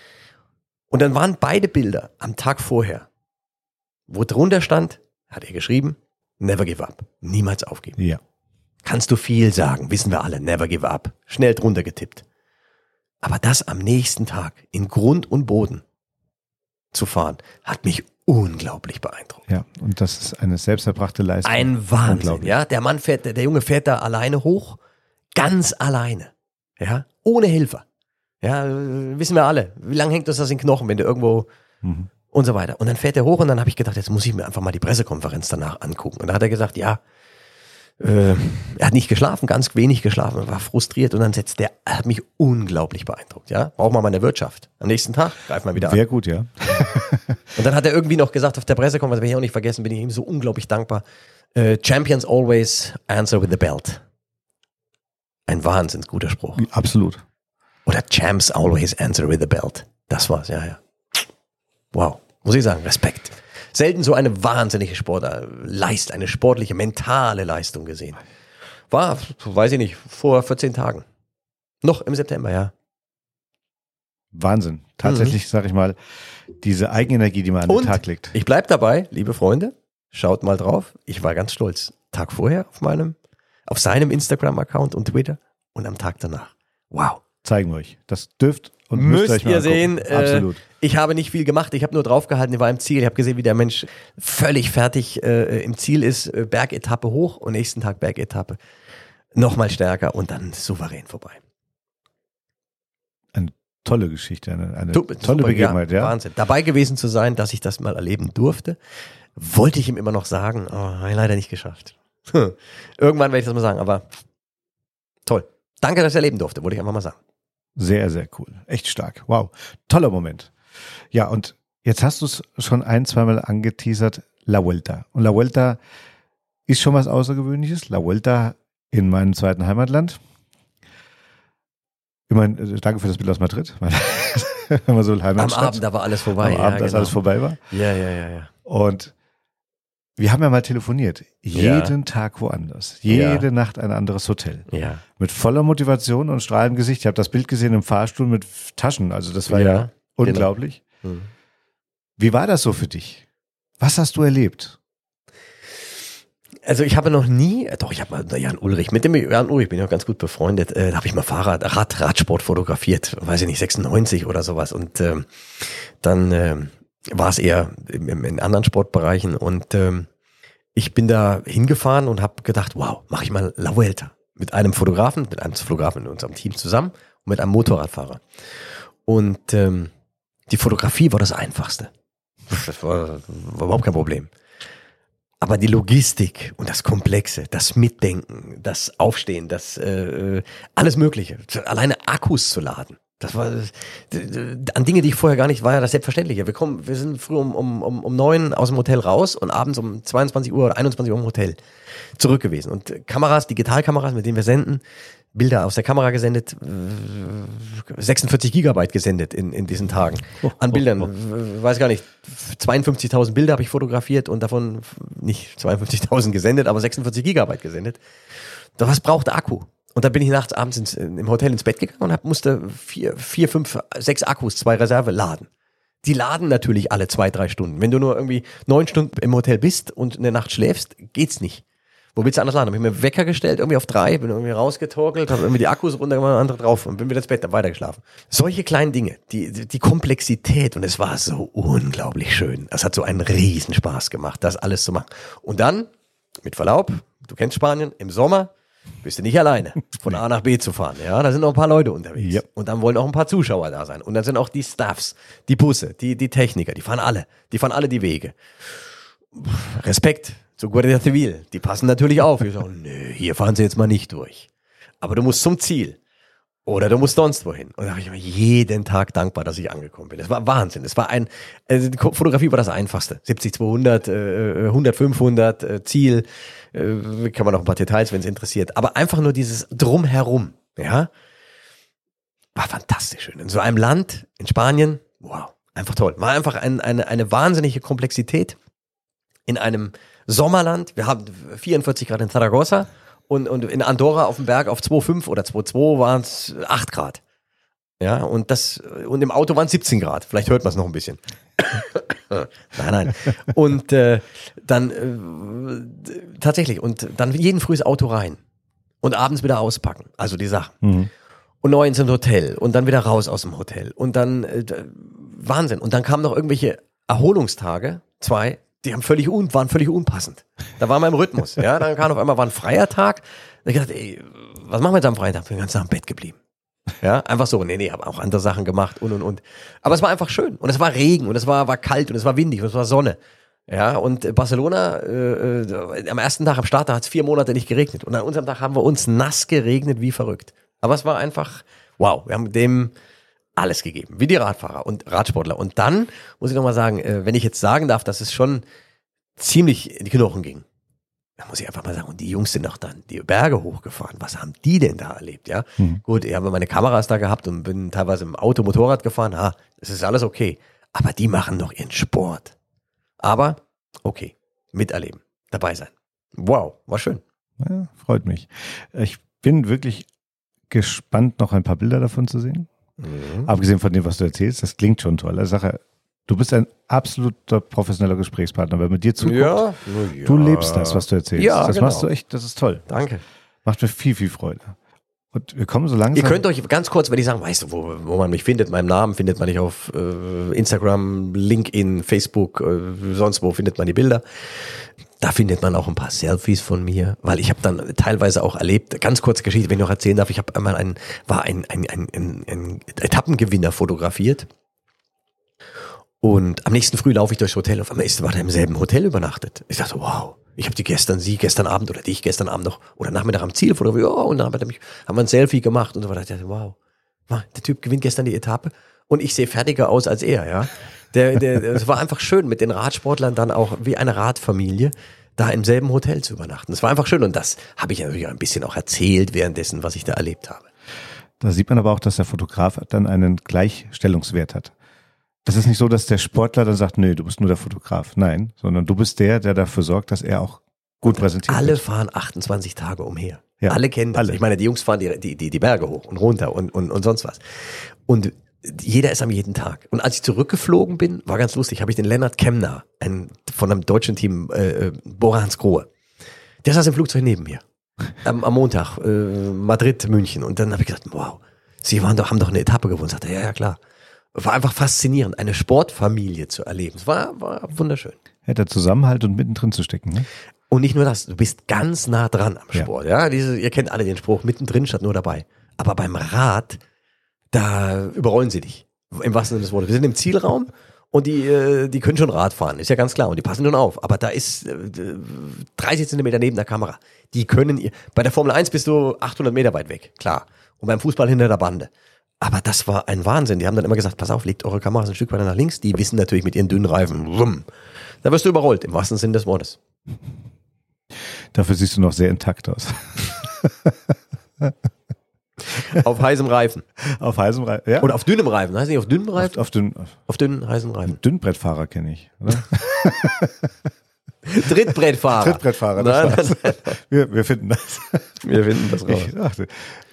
Und dann waren beide Bilder am Tag vorher, wo drunter stand, hat er geschrieben, never give up, niemals aufgeben. Ja. Kannst du viel sagen, wissen wir alle, never give up. Schnell drunter getippt. Aber das am nächsten Tag in Grund und Boden zu fahren, hat mich unglaublich beeindruckt. Ja. Und das ist eine selbsterbrachte Leistung. Ein Wahnsinn, ja. Der Mann fährt, der, Junge fährt da alleine hoch, ganz alleine, ja, ohne Hilfe. Ja, wissen wir alle. Wie lange hängt uns das in den Knochen, wenn du irgendwo Mhm. und so weiter. Und dann fährt er hoch und dann habe ich gedacht, jetzt muss ich mir einfach mal die Pressekonferenz danach angucken. Und da hat er gesagt, ja, äh, er hat nicht geschlafen, ganz wenig geschlafen, war frustriert und dann setzt der, er hat mich unglaublich beeindruckt, ja. Brauchen wir mal in der Wirtschaft. Am nächsten Tag greifen wir wieder an. Wäre gut, ja. Und dann hat er irgendwie noch gesagt auf der Pressekonferenz, bin ich auch nicht vergessen, bin ich ihm so unglaublich dankbar. Äh, Champions always answer with the belt. Ein wahnsinns guter Spruch. Absolut. Oder Champs always answer with the belt. Das war's, ja, ja. Wow. Muss ich sagen, Respekt. Selten so eine wahnsinnige Sportleist, eine sportliche, mentale Leistung gesehen. War, weiß ich nicht, vor 14 Tagen. Noch im September, ja. Wahnsinn. Tatsächlich, sag ich mal, diese Eigenenergie, die man an Und den Tag legt. Ich bleib dabei, liebe Freunde. Schaut mal drauf. Ich war ganz stolz. Tag vorher auf meinem, auf seinem Instagram-Account und Twitter und am Tag danach. Wow. Zeigen wir euch. Das dürft und müsst, Müsst euch mal ihr sehen. Äh, Absolut. Ich habe nicht viel gemacht. Ich habe nur draufgehalten. Ich war im Ziel. Ich habe gesehen, wie der Mensch völlig fertig äh, im Ziel ist. Äh, Bergetappe hoch und nächsten Tag Bergetappe. Nochmal stärker und dann souverän vorbei. Tolle Geschichte, eine, eine tolle super, Begebenheit, ja. Wahnsinn. Dabei gewesen zu sein, dass ich das mal erleben durfte, wollte ich ihm immer noch sagen, oh, habe ich leider nicht geschafft. Irgendwann werde ich das mal sagen, aber toll. Danke, dass ich erleben durfte, wollte ich einfach mal sagen. Sehr, sehr cool. Echt stark. Wow. Toller Moment. Ja, und jetzt hast du es schon ein, zweimal angeteasert, La Vuelta. Und La Vuelta ist schon was Außergewöhnliches. La Vuelta in meinem zweiten Heimatland. Ich meine, äh, danke für das Bild aus Madrid, wenn man so Am Abend, da war alles vorbei. am Abend, ja, als alles vorbei war. ja, ja, ja, ja. Und wir haben ja mal telefoniert. Jeden Tag woanders. Jede Nacht ein anderes Hotel. Ja. Mit voller Motivation und strahlendem Gesicht. Ich habe das Bild gesehen im Fahrstuhl mit Taschen. Also das war ja, Ja, unglaublich. Mhm. Wie war das so für dich? Was hast du erlebt? Also ich habe noch nie, äh, doch ich habe mal Jan Ulrich, mit dem Jan Ulrich bin ich auch ganz gut befreundet, äh, da habe ich mal Fahrrad, Rad, Radsport fotografiert, weiß ich nicht, 96 oder sowas und ähm, dann ähm, war es eher im, im, in anderen Sportbereichen und ähm, ich bin da hingefahren und habe gedacht, wow, mache ich mal La Vuelta mit einem Fotografen, mit einem Fotografen in unserem Team zusammen und mit einem Motorradfahrer und ähm, die Fotografie war das Einfachste. Das war, war überhaupt kein Problem. Aber die Logistik und das Komplexe, das Mitdenken, das Aufstehen, das äh, alles Mögliche, alleine Akkus zu laden. Das war d- an Dinge, die ich vorher gar nicht war ja das Selbstverständliche. Wir kommen, wir sind früh um, um, um, um neun aus dem Hotel raus und abends um 22 Uhr oder 21 Uhr im Hotel zurück gewesen. Und äh, Kameras, Digitalkameras, mit denen wir senden, Bilder aus der Kamera gesendet, äh, 46 Gigabyte gesendet in, in diesen Tagen. An Bildern, äh, weiß gar nicht, 52.000 Bilder habe ich fotografiert und davon nicht 52.000 gesendet, aber 46 Gigabyte gesendet. Doch was braucht Akku? Und dann bin ich nachts abends ins, im Hotel ins Bett gegangen und hab, musste vier, vier, fünf, sechs Akkus, zwei Reserve laden. Die laden natürlich alle zwei, drei Stunden. Wenn du nur irgendwie neun Stunden im Hotel bist und eine Nacht schläfst, geht's nicht. Wo willst du anders laden? Habe ich mir Wecker gestellt, irgendwie auf drei, bin irgendwie rausgetorkelt, habe irgendwie die Akkus runtergemacht, andere drauf und bin wieder ins Bett, dann weitergeschlafen. Solche kleinen Dinge, die, die Komplexität und es war so unglaublich schön. Es hat so einen Riesenspaß gemacht, das alles zu machen. Und dann, mit Verlaub, du kennst Spanien, im Sommer, bist du nicht alleine, von A nach B zu fahren. Ja, da sind noch ein paar Leute unterwegs. Yep. Und dann wollen auch ein paar Zuschauer da sein. Und dann sind auch die Staffs, die Busse, die, die Techniker, die fahren alle. Die fahren alle die Wege. Respekt zu Guardia Civil. Die passen natürlich auf. Ich sage, nö, hier fahren sie jetzt mal nicht durch. Aber du musst zum Ziel. Oder du musst sonst wohin. Und da habe ich mir jeden Tag dankbar, dass ich angekommen bin. Es war Wahnsinn. Es war ein, also die Fotografie war das Einfachste. 70, 200, äh, 100, 500, äh, Ziel. Äh, kann man noch ein paar Details, wenn es interessiert. Aber einfach nur dieses Drumherum, ja, war fantastisch schön. In so einem Land, in Spanien, wow, einfach toll. War einfach ein, eine, eine wahnsinnige Komplexität in einem Sommerland. Wir haben 44 Grad in Zaragoza und, und in Andorra auf dem Berg auf 2,5 oder 2,2 waren es 8 Grad. Ja, und das, und im Auto waren es 17 Grad. Vielleicht hört man es noch ein bisschen. nein, nein. Und äh, dann äh, tatsächlich, und dann jeden früh das Auto rein und abends wieder auspacken. Also die Sachen. Mhm. Und neu ins Hotel und dann wieder raus aus dem Hotel. Und dann äh, Wahnsinn. Und dann kamen noch irgendwelche Erholungstage, zwei, die haben völlig un, waren völlig unpassend. Da war mein Rhythmus. Ja, dann kam auf einmal war ein freier Tag. Da ich gedacht, ey, was machen wir jetzt am Freitag? Bin den ganzen Tag im Bett geblieben. Ja, einfach so. Nee, nee, habe auch andere Sachen gemacht und und und. Aber es war einfach schön. Und es war Regen und es war, war kalt und es war windig und es war Sonne. Ja, und Barcelona, äh, äh, am ersten Tag am Start, da hat es vier Monate nicht geregnet. Und an unserem Tag haben wir uns nass geregnet wie verrückt. Aber es war einfach, wow, wir haben dem alles gegeben, wie die Radfahrer und Radsportler. Und dann muss ich nochmal sagen, äh, wenn ich jetzt sagen darf, dass es schon ziemlich in die Knochen ging. Da muss ich einfach mal sagen, und die Jungs sind noch dann die Berge hochgefahren. Was haben die denn da erlebt, ja? Mhm. Gut, ich habe meine Kameras da gehabt und bin teilweise im Auto, Motorrad gefahren. Ha, das ist alles okay. Aber die machen doch ihren Sport. Aber, okay, miterleben, dabei sein. Wow, war schön. Ja, freut mich. Ich bin wirklich gespannt, noch ein paar Bilder davon zu sehen. Mhm. Abgesehen von dem, was du erzählst, das klingt schon toll. Also Sache, du bist ein absoluter professioneller Gesprächspartner, weil mit dir zuguckt, Ja, du lebst das, was du erzählst. Ja, das genau. machst du echt, das ist toll. Danke. Macht mir viel, viel Freude. Und wir kommen so langsam. Ihr könnt euch ganz kurz, wenn ich sagen, weißt du, wo, wo man mich findet, meinem Namen findet man nicht auf äh, Instagram, LinkedIn, Facebook, äh, sonst wo findet man die Bilder. Da findet man auch ein paar Selfies von mir, weil ich habe dann teilweise auch erlebt, ganz kurze Geschichte, wenn ich noch erzählen darf, ich habe einmal ein, war ein, ein, ein, ein, ein Etappengewinner fotografiert und am nächsten Früh laufe ich durchs Hotel, auf einmal ist, der im selben Hotel übernachtet. Ich dachte, wow, ich habe die gestern, sie gestern Abend oder dich gestern Abend noch oder Nachmittag am Ziel fotografiert, ja, und dann er haben wir ein Selfie gemacht und so weiter. Ich dachte, wow, der Typ gewinnt gestern die Etappe und ich sehe fertiger aus als er, ja. Der, der, es war einfach schön, mit den Radsportlern dann auch wie eine Radfamilie da im selben Hotel zu übernachten. Es war einfach schön und das habe ich natürlich ein bisschen auch erzählt währenddessen, was ich da erlebt habe. Da sieht man aber auch, dass der Fotograf dann einen Gleichstellungswert hat. Es ist nicht so, dass der Sportler dann sagt, nö, du bist nur der Fotograf. Nein, sondern du bist der, der dafür sorgt, dass er auch gut präsentiert Alle wird. fahren 28 Tage umher. Ja, alle kennen das. alle. Ich meine, die Jungs fahren die, die, die, Berge hoch und runter und, und, und sonst was. Und jeder ist am jeden Tag. Und als ich zurückgeflogen bin, war ganz lustig, habe ich den Lennart Kemner, ein, von einem deutschen Team, äh, äh, Borans Grohe, der saß im Flugzeug neben mir. Am, am Montag, äh, Madrid, München. Und dann habe ich gesagt, wow, Sie waren doch, haben doch eine Etappe gewonnen. Sagte, er, ja, ja, klar. War einfach faszinierend, eine Sportfamilie zu erleben. Es war, war wunderschön. Ja, der Zusammenhalt und mittendrin zu stecken. Ne? Und nicht nur das, du bist ganz nah dran am Ja. Sport. Ja, diese, ihr kennt alle den Spruch, mittendrin statt nur dabei. Aber beim Rad, da überrollen sie dich. Im wahrsten Sinne des Wortes. Wir sind im Zielraum und die, äh, die können schon Rad fahren, ist ja ganz klar. Und die passen schon auf. Aber da ist äh, 30 Zentimeter neben der Kamera. Die können ihr. Bei der Formel 1 bist du 800 Meter weit weg, klar. Und beim Fußball hinter der Bande. Aber das war ein Wahnsinn. Die haben dann immer gesagt, pass auf, legt eure Kameras ein Stück weiter nach links. Die wissen natürlich mit ihren dünnen Reifen. Wumm. Da wirst du überrollt, im wahrsten Sinne des Wortes. Dafür siehst du noch sehr intakt aus. Auf heißem Reifen. auf heißem Reifen. Ja? Oder auf dünnem Reifen. Heißt nicht auf dünnem Reifen? auf, auf dünn, auf Auf dünnen, heißen Reifen. Dünnbrettfahrer kenne ich. Oder? Trittbrettfahrer. Trittbrettfahrer, das Nein, nein, Wir, wir finden das. wir finden das raus. Ich dachte,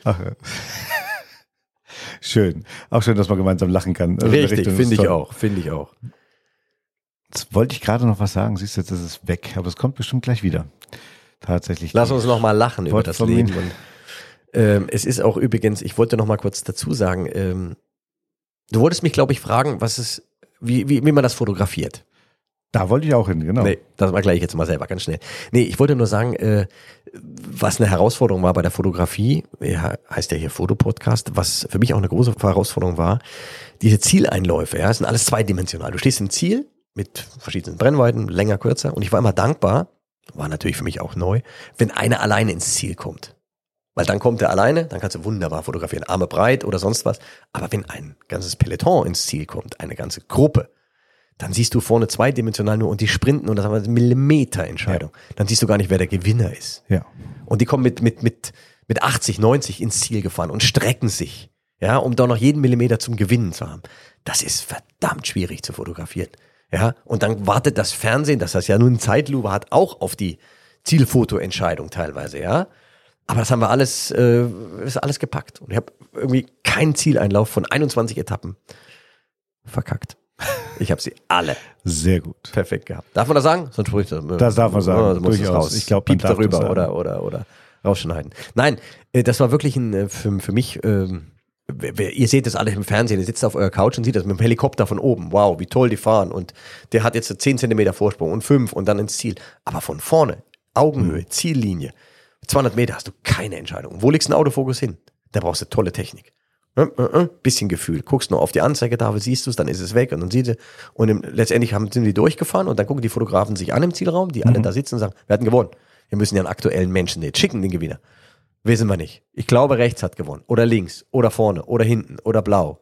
ach, ja. Schön. Auch schön, dass man gemeinsam lachen kann. Also Richtig, finde ich auch. Finde ich auch. Jetzt wollte ich gerade noch was sagen. Siehst du, jetzt ist es weg. Aber es kommt bestimmt gleich wieder. tatsächlich. Lass uns noch mal lachen über das Leben. Und, ähm, es ist auch übrigens, ich wollte noch mal kurz dazu sagen, ähm, du wolltest mich, glaube ich, fragen, was es, wie, wie, wie man das fotografiert. Da wollte ich auch hin, genau. Nee, das erkläre ich jetzt mal selber ganz schnell. Nee, ich wollte nur sagen, äh, was eine Herausforderung war bei der Fotografie, ja, heißt ja hier Fotopodcast, was für mich auch eine große Herausforderung war, diese Zieleinläufe, ja, sind alles zweidimensional. Du stehst im Ziel mit verschiedenen Brennweiten, länger, kürzer, und ich war immer dankbar, war natürlich für mich auch neu, wenn einer alleine ins Ziel kommt. Weil dann kommt er alleine, dann kannst du wunderbar fotografieren, Arme breit oder sonst was. Aber wenn ein ganzes Peloton ins Ziel kommt, eine ganze Gruppe, dann siehst du vorne zweidimensional nur und die sprinten und das aber eine Millimeterentscheidung. Dann siehst du gar nicht, wer der Gewinner ist. Ja. Und die kommen mit, mit, mit, mit 80, 90 ins Ziel gefahren und strecken sich, ja, um da noch jeden Millimeter zum Gewinnen zu haben. Das ist verdammt schwierig zu fotografieren. Ja, und dann wartet das Fernsehen, das das ja nun Zeitlupe hat, auch auf die Zielfotoentscheidung teilweise, ja. Aber das haben wir alles, äh, ist alles gepackt. Und ich habe irgendwie keinen Zieleinlauf von 21 Etappen verkackt. Ich habe sie alle Sehr gut. perfekt gehabt. Darf man das sagen? Sonst spricht das. Das darf man sagen, muss durchaus. raus. Ich glaub, man Piep darf das darüber oder, oder, oder rausschneiden. Nein, äh, das war wirklich ein, äh, für, für mich, ähm, ihr seht das alle im Fernsehen, ihr sitzt auf eurer Couch und seht das mit dem Helikopter von oben. Wow, wie toll die fahren. Und der hat jetzt 10 Zentimeter Vorsprung und 5 und dann ins Ziel. Aber von vorne, Augenhöhe, Ziellinie, 200 Meter hast du keine Entscheidung. Wo legst du einen Autofokus hin? Da brauchst du tolle Technik. Äh, äh, äh, bisschen Gefühl. Guckst nur auf die Anzeigetafel, siehst du es, dann ist es weg und dann siehst du. Und im, letztendlich haben, sind die durchgefahren und dann gucken die Fotografen sich an im Zielraum, die alle da sitzen und sagen, wir hatten gewonnen. Wir müssen ja einen aktuellen Menschen jetzt schicken, den Gewinner. Wissen wir nicht. Ich glaube, rechts hat gewonnen. Oder links. Oder vorne. Oder hinten. Oder blau.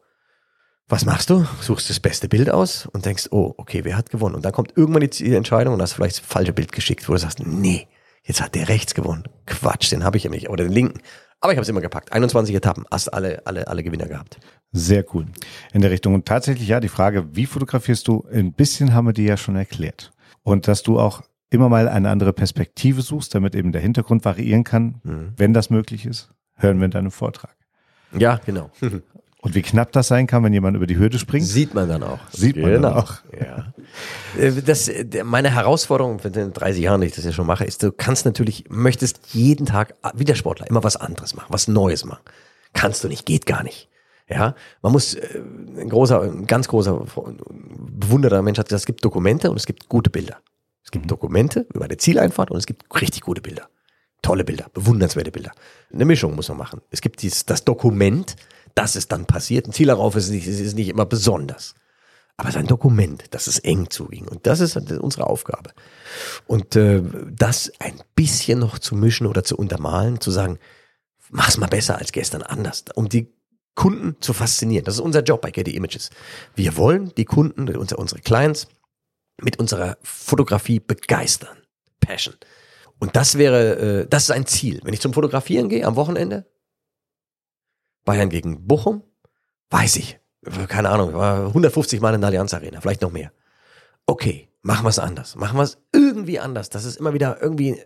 Was machst du? Suchst das beste Bild aus und denkst, oh, okay, wer hat gewonnen? Und dann kommt irgendwann die Zielentscheidung und hast vielleicht das falsche Bild geschickt, wo du sagst, nee, jetzt hat der rechts gewonnen. Quatsch, den habe ich ja nicht. Oder den linken. Aber ich habe es immer gepackt. 21 Etappen, hast alle, alle, alle Gewinner gehabt. Sehr cool. In der Richtung. Und tatsächlich, ja, die Frage, wie fotografierst du? Ein bisschen haben wir dir ja schon erklärt. Und dass du auch immer mal eine andere Perspektive suchst, damit eben der Hintergrund variieren kann, Mhm. wenn das möglich ist, hören wir in deinem Vortrag. Ja, genau. Und wie knapp das sein kann, wenn jemand über die Hürde springt. Sieht man dann auch. Sieht man dann auch. Ja. Äh, Das, äh, meine Herausforderung in den 30 Jahren, die ich das ja schon mache, ist, du kannst natürlich, möchtest jeden Tag, wie der Sportler, immer was anderes machen, was Neues machen. Kannst du nicht, geht gar nicht. Ja, man muss, äh, ein großer, ein ganz großer bewunderter Mensch hat gesagt, es gibt Dokumente und es gibt gute Bilder. Es gibt Dokumente über eine Zieleinfahrt und es gibt richtig gute Bilder. Tolle Bilder, bewundernswerte Bilder. Eine Mischung muss man machen. Es gibt dieses, das Dokument, das ist dann passiert. Ein Ziel darauf ist nicht, ist nicht immer besonders. Aber es ist ein Dokument, dass es eng zuging. Und das ist unsere Aufgabe. Und äh, das ein bisschen noch zu mischen oder zu untermalen, zu sagen, mach's mal besser als gestern anders, um die Kunden zu faszinieren. Das ist unser Job bei Getty Images. Wir wollen die Kunden, unsere, unsere Clients, mit unserer Fotografie begeistern. Passion. Und das wäre, äh, das ist ein Ziel. Wenn ich zum Fotografieren gehe am Wochenende, Bayern gegen Bochum, weiß ich, keine Ahnung, war 150 Mal in der Allianz Arena, vielleicht noch mehr. Okay, machen wir es anders. Machen wir es irgendwie anders, dass es immer wieder irgendwie äh,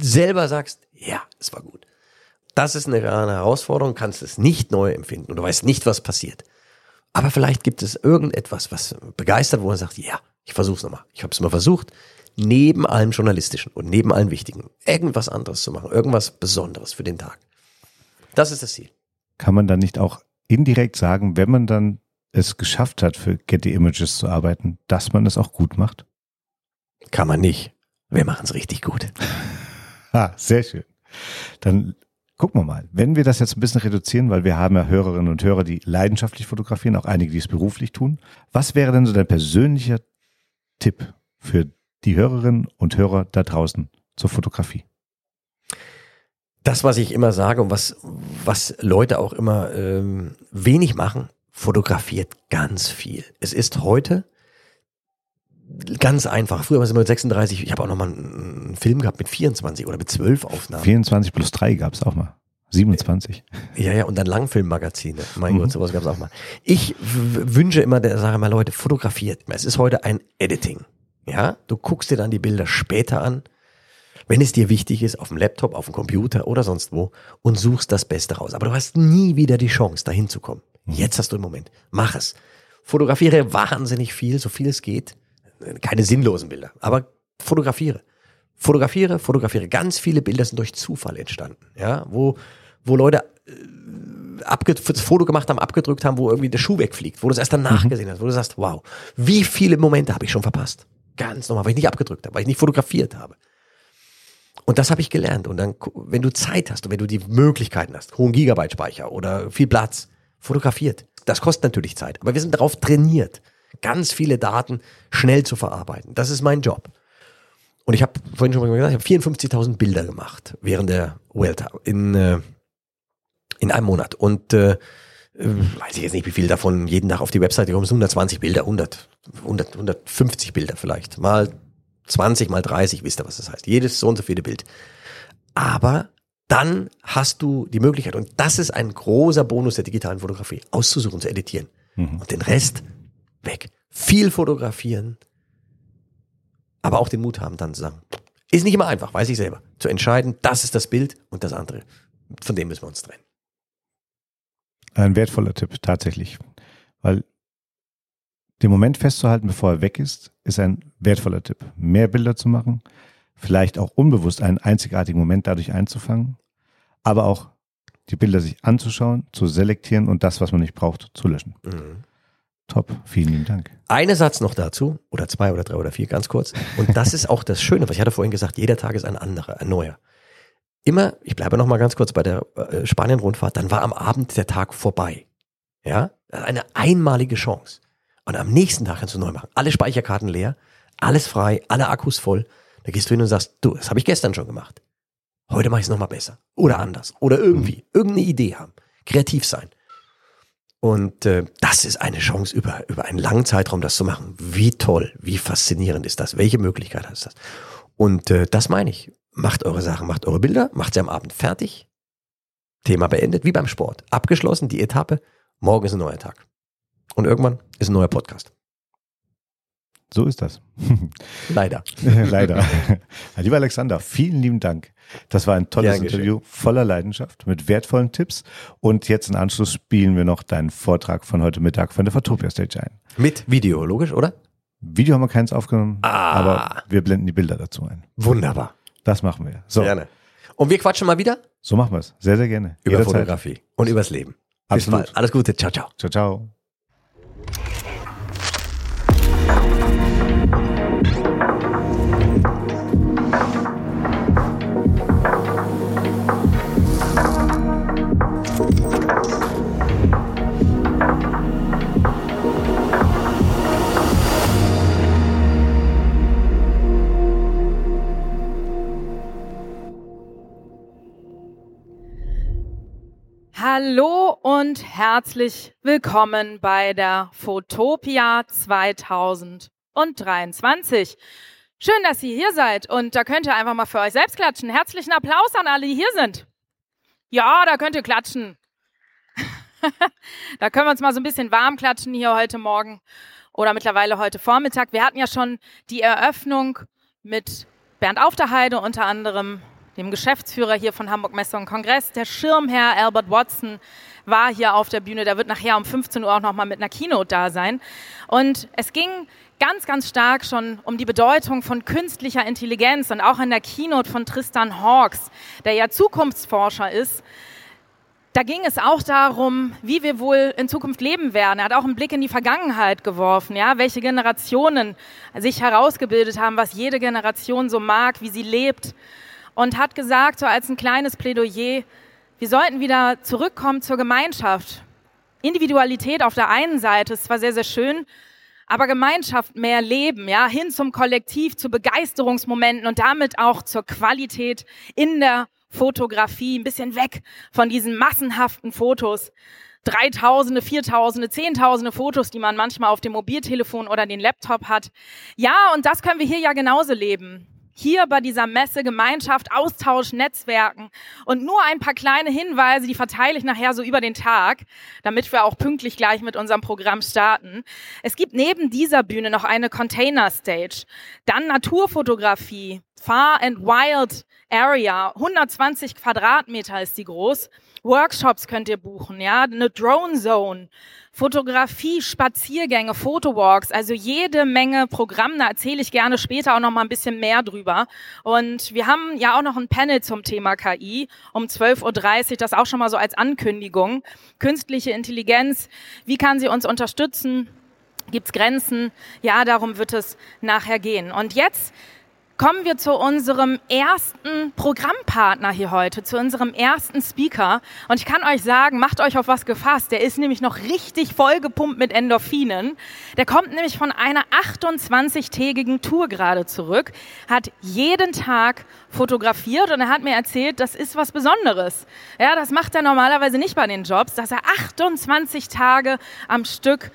selber sagst, ja, es war gut. Das ist eine, eine Herausforderung, kannst es nicht neu empfinden und du weißt nicht, was passiert. Aber vielleicht gibt es irgendetwas, was begeistert, wo man sagt, ja, ich versuch's nochmal. Ich habe es mal versucht, neben allem Journalistischen und neben allem Wichtigen irgendwas anderes zu machen, irgendwas Besonderes für den Tag. Das ist das Ziel. Kann man dann nicht auch indirekt sagen, wenn man dann es geschafft hat, für Getty Images zu arbeiten, dass man es auch gut macht? Kann man nicht. Wir machen es richtig gut. Ah, sehr schön. Dann gucken wir mal. Wenn wir das jetzt ein bisschen reduzieren, weil wir haben ja Hörerinnen und Hörer, die leidenschaftlich fotografieren, auch einige, die es beruflich tun. Was wäre denn so dein persönlicher Tipp für die Hörerinnen und Hörer da draußen zur Fotografie? Das, was ich immer sage und was, was Leute auch immer ähm, wenig machen, fotografiert ganz viel. Es ist heute ganz einfach. Früher war es immer mit 36, ich habe auch noch mal einen, Film gehabt mit 24 oder mit 12 Aufnahmen. 24 plus 3 gab es auch mal. 27. Ja, ja, und dann Langfilmmagazine. Mein Mhm. Gott, sowas gab es auch mal. Ich wünsche immer, der sage mal, Leute, fotografiert. Es ist heute ein Editing. Ja, du guckst dir dann die Bilder später an, wenn es dir wichtig ist, auf dem Laptop, auf dem Computer oder sonst wo und suchst das Beste raus. Aber du hast nie wieder die Chance, dahin zu kommen. Jetzt hast du im Moment. Mach es. Fotografiere wahnsinnig viel, so viel es geht. Keine sinnlosen Bilder, aber fotografiere. fotografiere, fotografiere. Ganz viele Bilder sind durch Zufall entstanden, ja, wo, wo Leute äh, abge das Foto gemacht haben, abgedrückt haben, wo irgendwie der Schuh wegfliegt, wo du es erst danach mhm. gesehen hast, wo du sagst, wow, wie viele Momente habe ich schon verpasst? Ganz normal, weil ich nicht abgedrückt habe, weil ich nicht fotografiert habe. Und das habe ich gelernt. Und dann, wenn du Zeit hast und wenn du die Möglichkeiten hast, hohen Gigabyte-Speicher oder viel Platz, fotografiert. Das kostet natürlich Zeit. Aber wir sind darauf trainiert, ganz viele Daten schnell zu verarbeiten. Das ist mein Job. Und ich habe vorhin schon mal gesagt, ich habe 54.000 Bilder gemacht während der Welt in, äh, in einem Monat. Und äh, weiß ich jetzt nicht, wie viel davon jeden Tag auf die Webseite kommen. 120 Bilder, 100, 100, 150 Bilder vielleicht. Mal 20 mal 30, wisst ihr, was das heißt. Jedes so und so viele Bild. Aber dann hast du die Möglichkeit, und das ist ein großer Bonus der digitalen Fotografie, auszusuchen, zu editieren. Mhm. Und den Rest weg. Viel fotografieren, aber auch den Mut haben, dann zu sagen, ist nicht immer einfach, weiß ich selber, zu entscheiden, das ist das Bild und das andere. Von dem müssen wir uns trennen. Ein wertvoller Tipp, tatsächlich. Weil den Moment festzuhalten, bevor er weg ist, ist ein wertvoller Tipp. Mehr Bilder zu machen, vielleicht auch unbewusst einen einzigartigen Moment dadurch einzufangen, aber auch die Bilder sich anzuschauen, zu selektieren und das, was man nicht braucht, zu löschen. Mhm. Top, vielen lieben Dank. Eine Satz noch dazu, oder zwei oder drei oder vier, ganz kurz. Und das ist auch das Schöne, was ich hatte vorhin gesagt, jeder Tag ist ein anderer, ein neuer. Immer, ich bleibe noch mal ganz kurz bei der äh, Spanien-Rundfahrt, dann war am Abend der Tag vorbei. Ja, eine einmalige Chance. Und am nächsten Tag kannst du neu machen. Alle Speicherkarten leer, alles frei, alle Akkus voll. Da gehst du hin und sagst, du, das habe ich gestern schon gemacht. Heute mache ich es nochmal besser. Oder anders. Oder irgendwie. Irgendeine Idee haben. Kreativ sein. Und äh, das ist eine Chance, über, über einen langen Zeitraum das zu machen. Wie toll, wie faszinierend ist das? Welche Möglichkeit hat das? Und äh, das meine ich. Macht eure Sachen, macht eure Bilder, macht sie am Abend fertig. Thema beendet, wie beim Sport. Abgeschlossen, die Etappe. Morgen ist ein neuer Tag. Und irgendwann ist ein neuer Podcast. So ist das. Leider. Leider. Lieber Alexander, vielen lieben Dank. Das war ein tolles ja, Interview voller Leidenschaft mit wertvollen Tipps. Und jetzt im Anschluss spielen wir noch deinen Vortrag von heute Mittag von der Photopia Stage ein. Mit Video, logisch, oder? Video haben wir keins aufgenommen, ah. aber wir blenden die Bilder dazu ein. Wunderbar. Das machen wir. So. Gerne. Und wir quatschen mal wieder? So machen wir es. Sehr, sehr gerne. Über Jederzeit. Fotografie und übers Leben. Absolut. Bis bald. Alles Gute. Ciao, ciao. Ciao, ciao. Thank you. Hallo und herzlich willkommen bei der Fotopia 2023. Schön, dass ihr hier seid und da könnt ihr einfach mal für euch selbst klatschen. Herzlichen Applaus an alle, die hier sind. Ja, da könnt ihr klatschen. da können wir uns mal so ein bisschen warm klatschen hier heute Morgen oder mittlerweile heute Vormittag. Wir hatten ja schon die Eröffnung mit Bernd Aufterheide unter anderem dem Geschäftsführer hier von Hamburg Messe und Kongress. Der Schirmherr Albert Watson war hier auf der Bühne. Der wird nachher um 15 Uhr auch nochmal mit einer Keynote da sein. Und es ging ganz, ganz stark schon um die Bedeutung von künstlicher Intelligenz und auch in der Keynote von Tristan Hawks, der ja Zukunftsforscher ist. Da ging es auch darum, wie wir wohl in Zukunft leben werden. Er hat auch einen Blick in die Vergangenheit geworfen, ja, welche Generationen sich herausgebildet haben, was jede Generation so mag, wie sie lebt und hat gesagt, so als ein kleines Plädoyer, wir sollten wieder zurückkommen zur Gemeinschaft. Individualität auf der einen Seite ist zwar sehr, sehr schön, aber Gemeinschaft mehr leben, ja, hin zum Kollektiv, zu Begeisterungsmomenten und damit auch zur Qualität in der Fotografie, ein bisschen weg von diesen massenhaften Fotos. Dreitausende, Viertausende, Zehntausende Fotos, die man manchmal auf dem Mobiltelefon oder den Laptop hat. Ja, und das können wir hier ja genauso leben hier bei dieser Messe Gemeinschaft, Austausch, Netzwerken und nur ein paar kleine Hinweise, die verteile ich nachher so über den Tag, damit wir auch pünktlich gleich mit unserem Programm starten. Es gibt neben dieser Bühne noch eine Container Stage, dann Naturfotografie, Far and Wild Area. 120 Quadratmeter ist die groß. Workshops könnt ihr buchen, ja, eine Drone Zone, Fotografie, Spaziergänge, Fotowalks, also jede Menge Programm. Da erzähle ich gerne später auch noch mal ein bisschen mehr drüber. Und wir haben ja auch noch ein Panel zum Thema KI um 12.30 Uhr, das auch schon mal so als Ankündigung. Künstliche Intelligenz, wie kann sie uns unterstützen? Gibt's Grenzen? Ja, darum wird es nachher gehen. Und jetzt kommen wir zu unserem ersten Programmpartner hier heute, zu unserem ersten Speaker. Und ich kann euch sagen, macht euch auf was gefasst. Der ist nämlich noch richtig vollgepumpt mit Endorphinen. Der kommt nämlich von einer 28-tägigen Tour gerade zurück, hat jeden Tag fotografiert und er hat mir erzählt, das ist was Besonderes. Ja, das macht er normalerweise nicht bei den Jobs, dass er 28 Tage am Stück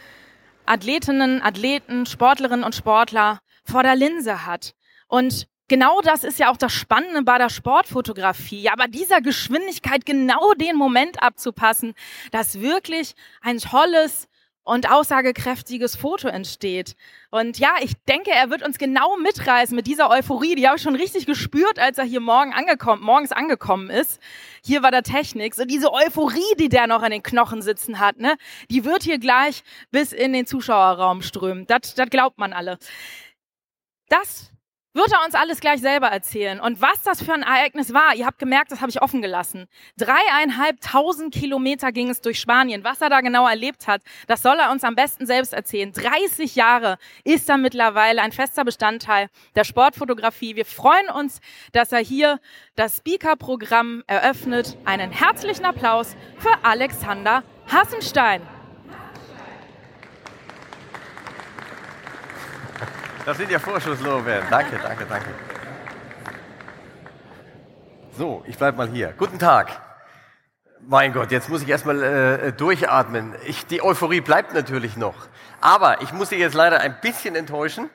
Athletinnen, Athleten, Sportlerinnen und Sportler vor der Linse hat. Und genau das ist ja auch das Spannende bei der Sportfotografie. Ja, aber dieser Geschwindigkeit genau den Moment abzupassen, dass wirklich ein tolles und aussagekräftiges Foto entsteht. Und ja, ich denke, er wird uns genau mitreißen mit dieser Euphorie. Die habe ich schon richtig gespürt, als er hier morgen angekommen, morgens angekommen ist. Hier war der Technik. So diese Euphorie, die der noch an den Knochen sitzen hat, ne, die wird hier gleich bis in den Zuschauerraum strömen. Das, das glaubt man alle. Das wird er uns alles gleich selber erzählen. Und was das für ein Ereignis war, ihr habt gemerkt, das habe ich offen gelassen. Dreieinhalbtausend Kilometer ging es durch Spanien. Was er da genau erlebt hat, das soll er uns am besten selbst erzählen. 30 Jahre ist er mittlerweile ein fester Bestandteil der Sportfotografie. Wir freuen uns, dass er hier das Speaker-Programm eröffnet. Einen herzlichen Applaus für Alexander Hassenstein. Das sind ja Vorschusslorbeeren. Danke, danke, danke. So, ich bleibe mal hier. Guten Tag. Mein Gott, jetzt muss ich erstmal äh, durchatmen. Ich, die Euphorie bleibt natürlich noch. Aber ich muss Sie jetzt leider ein bisschen enttäuschen.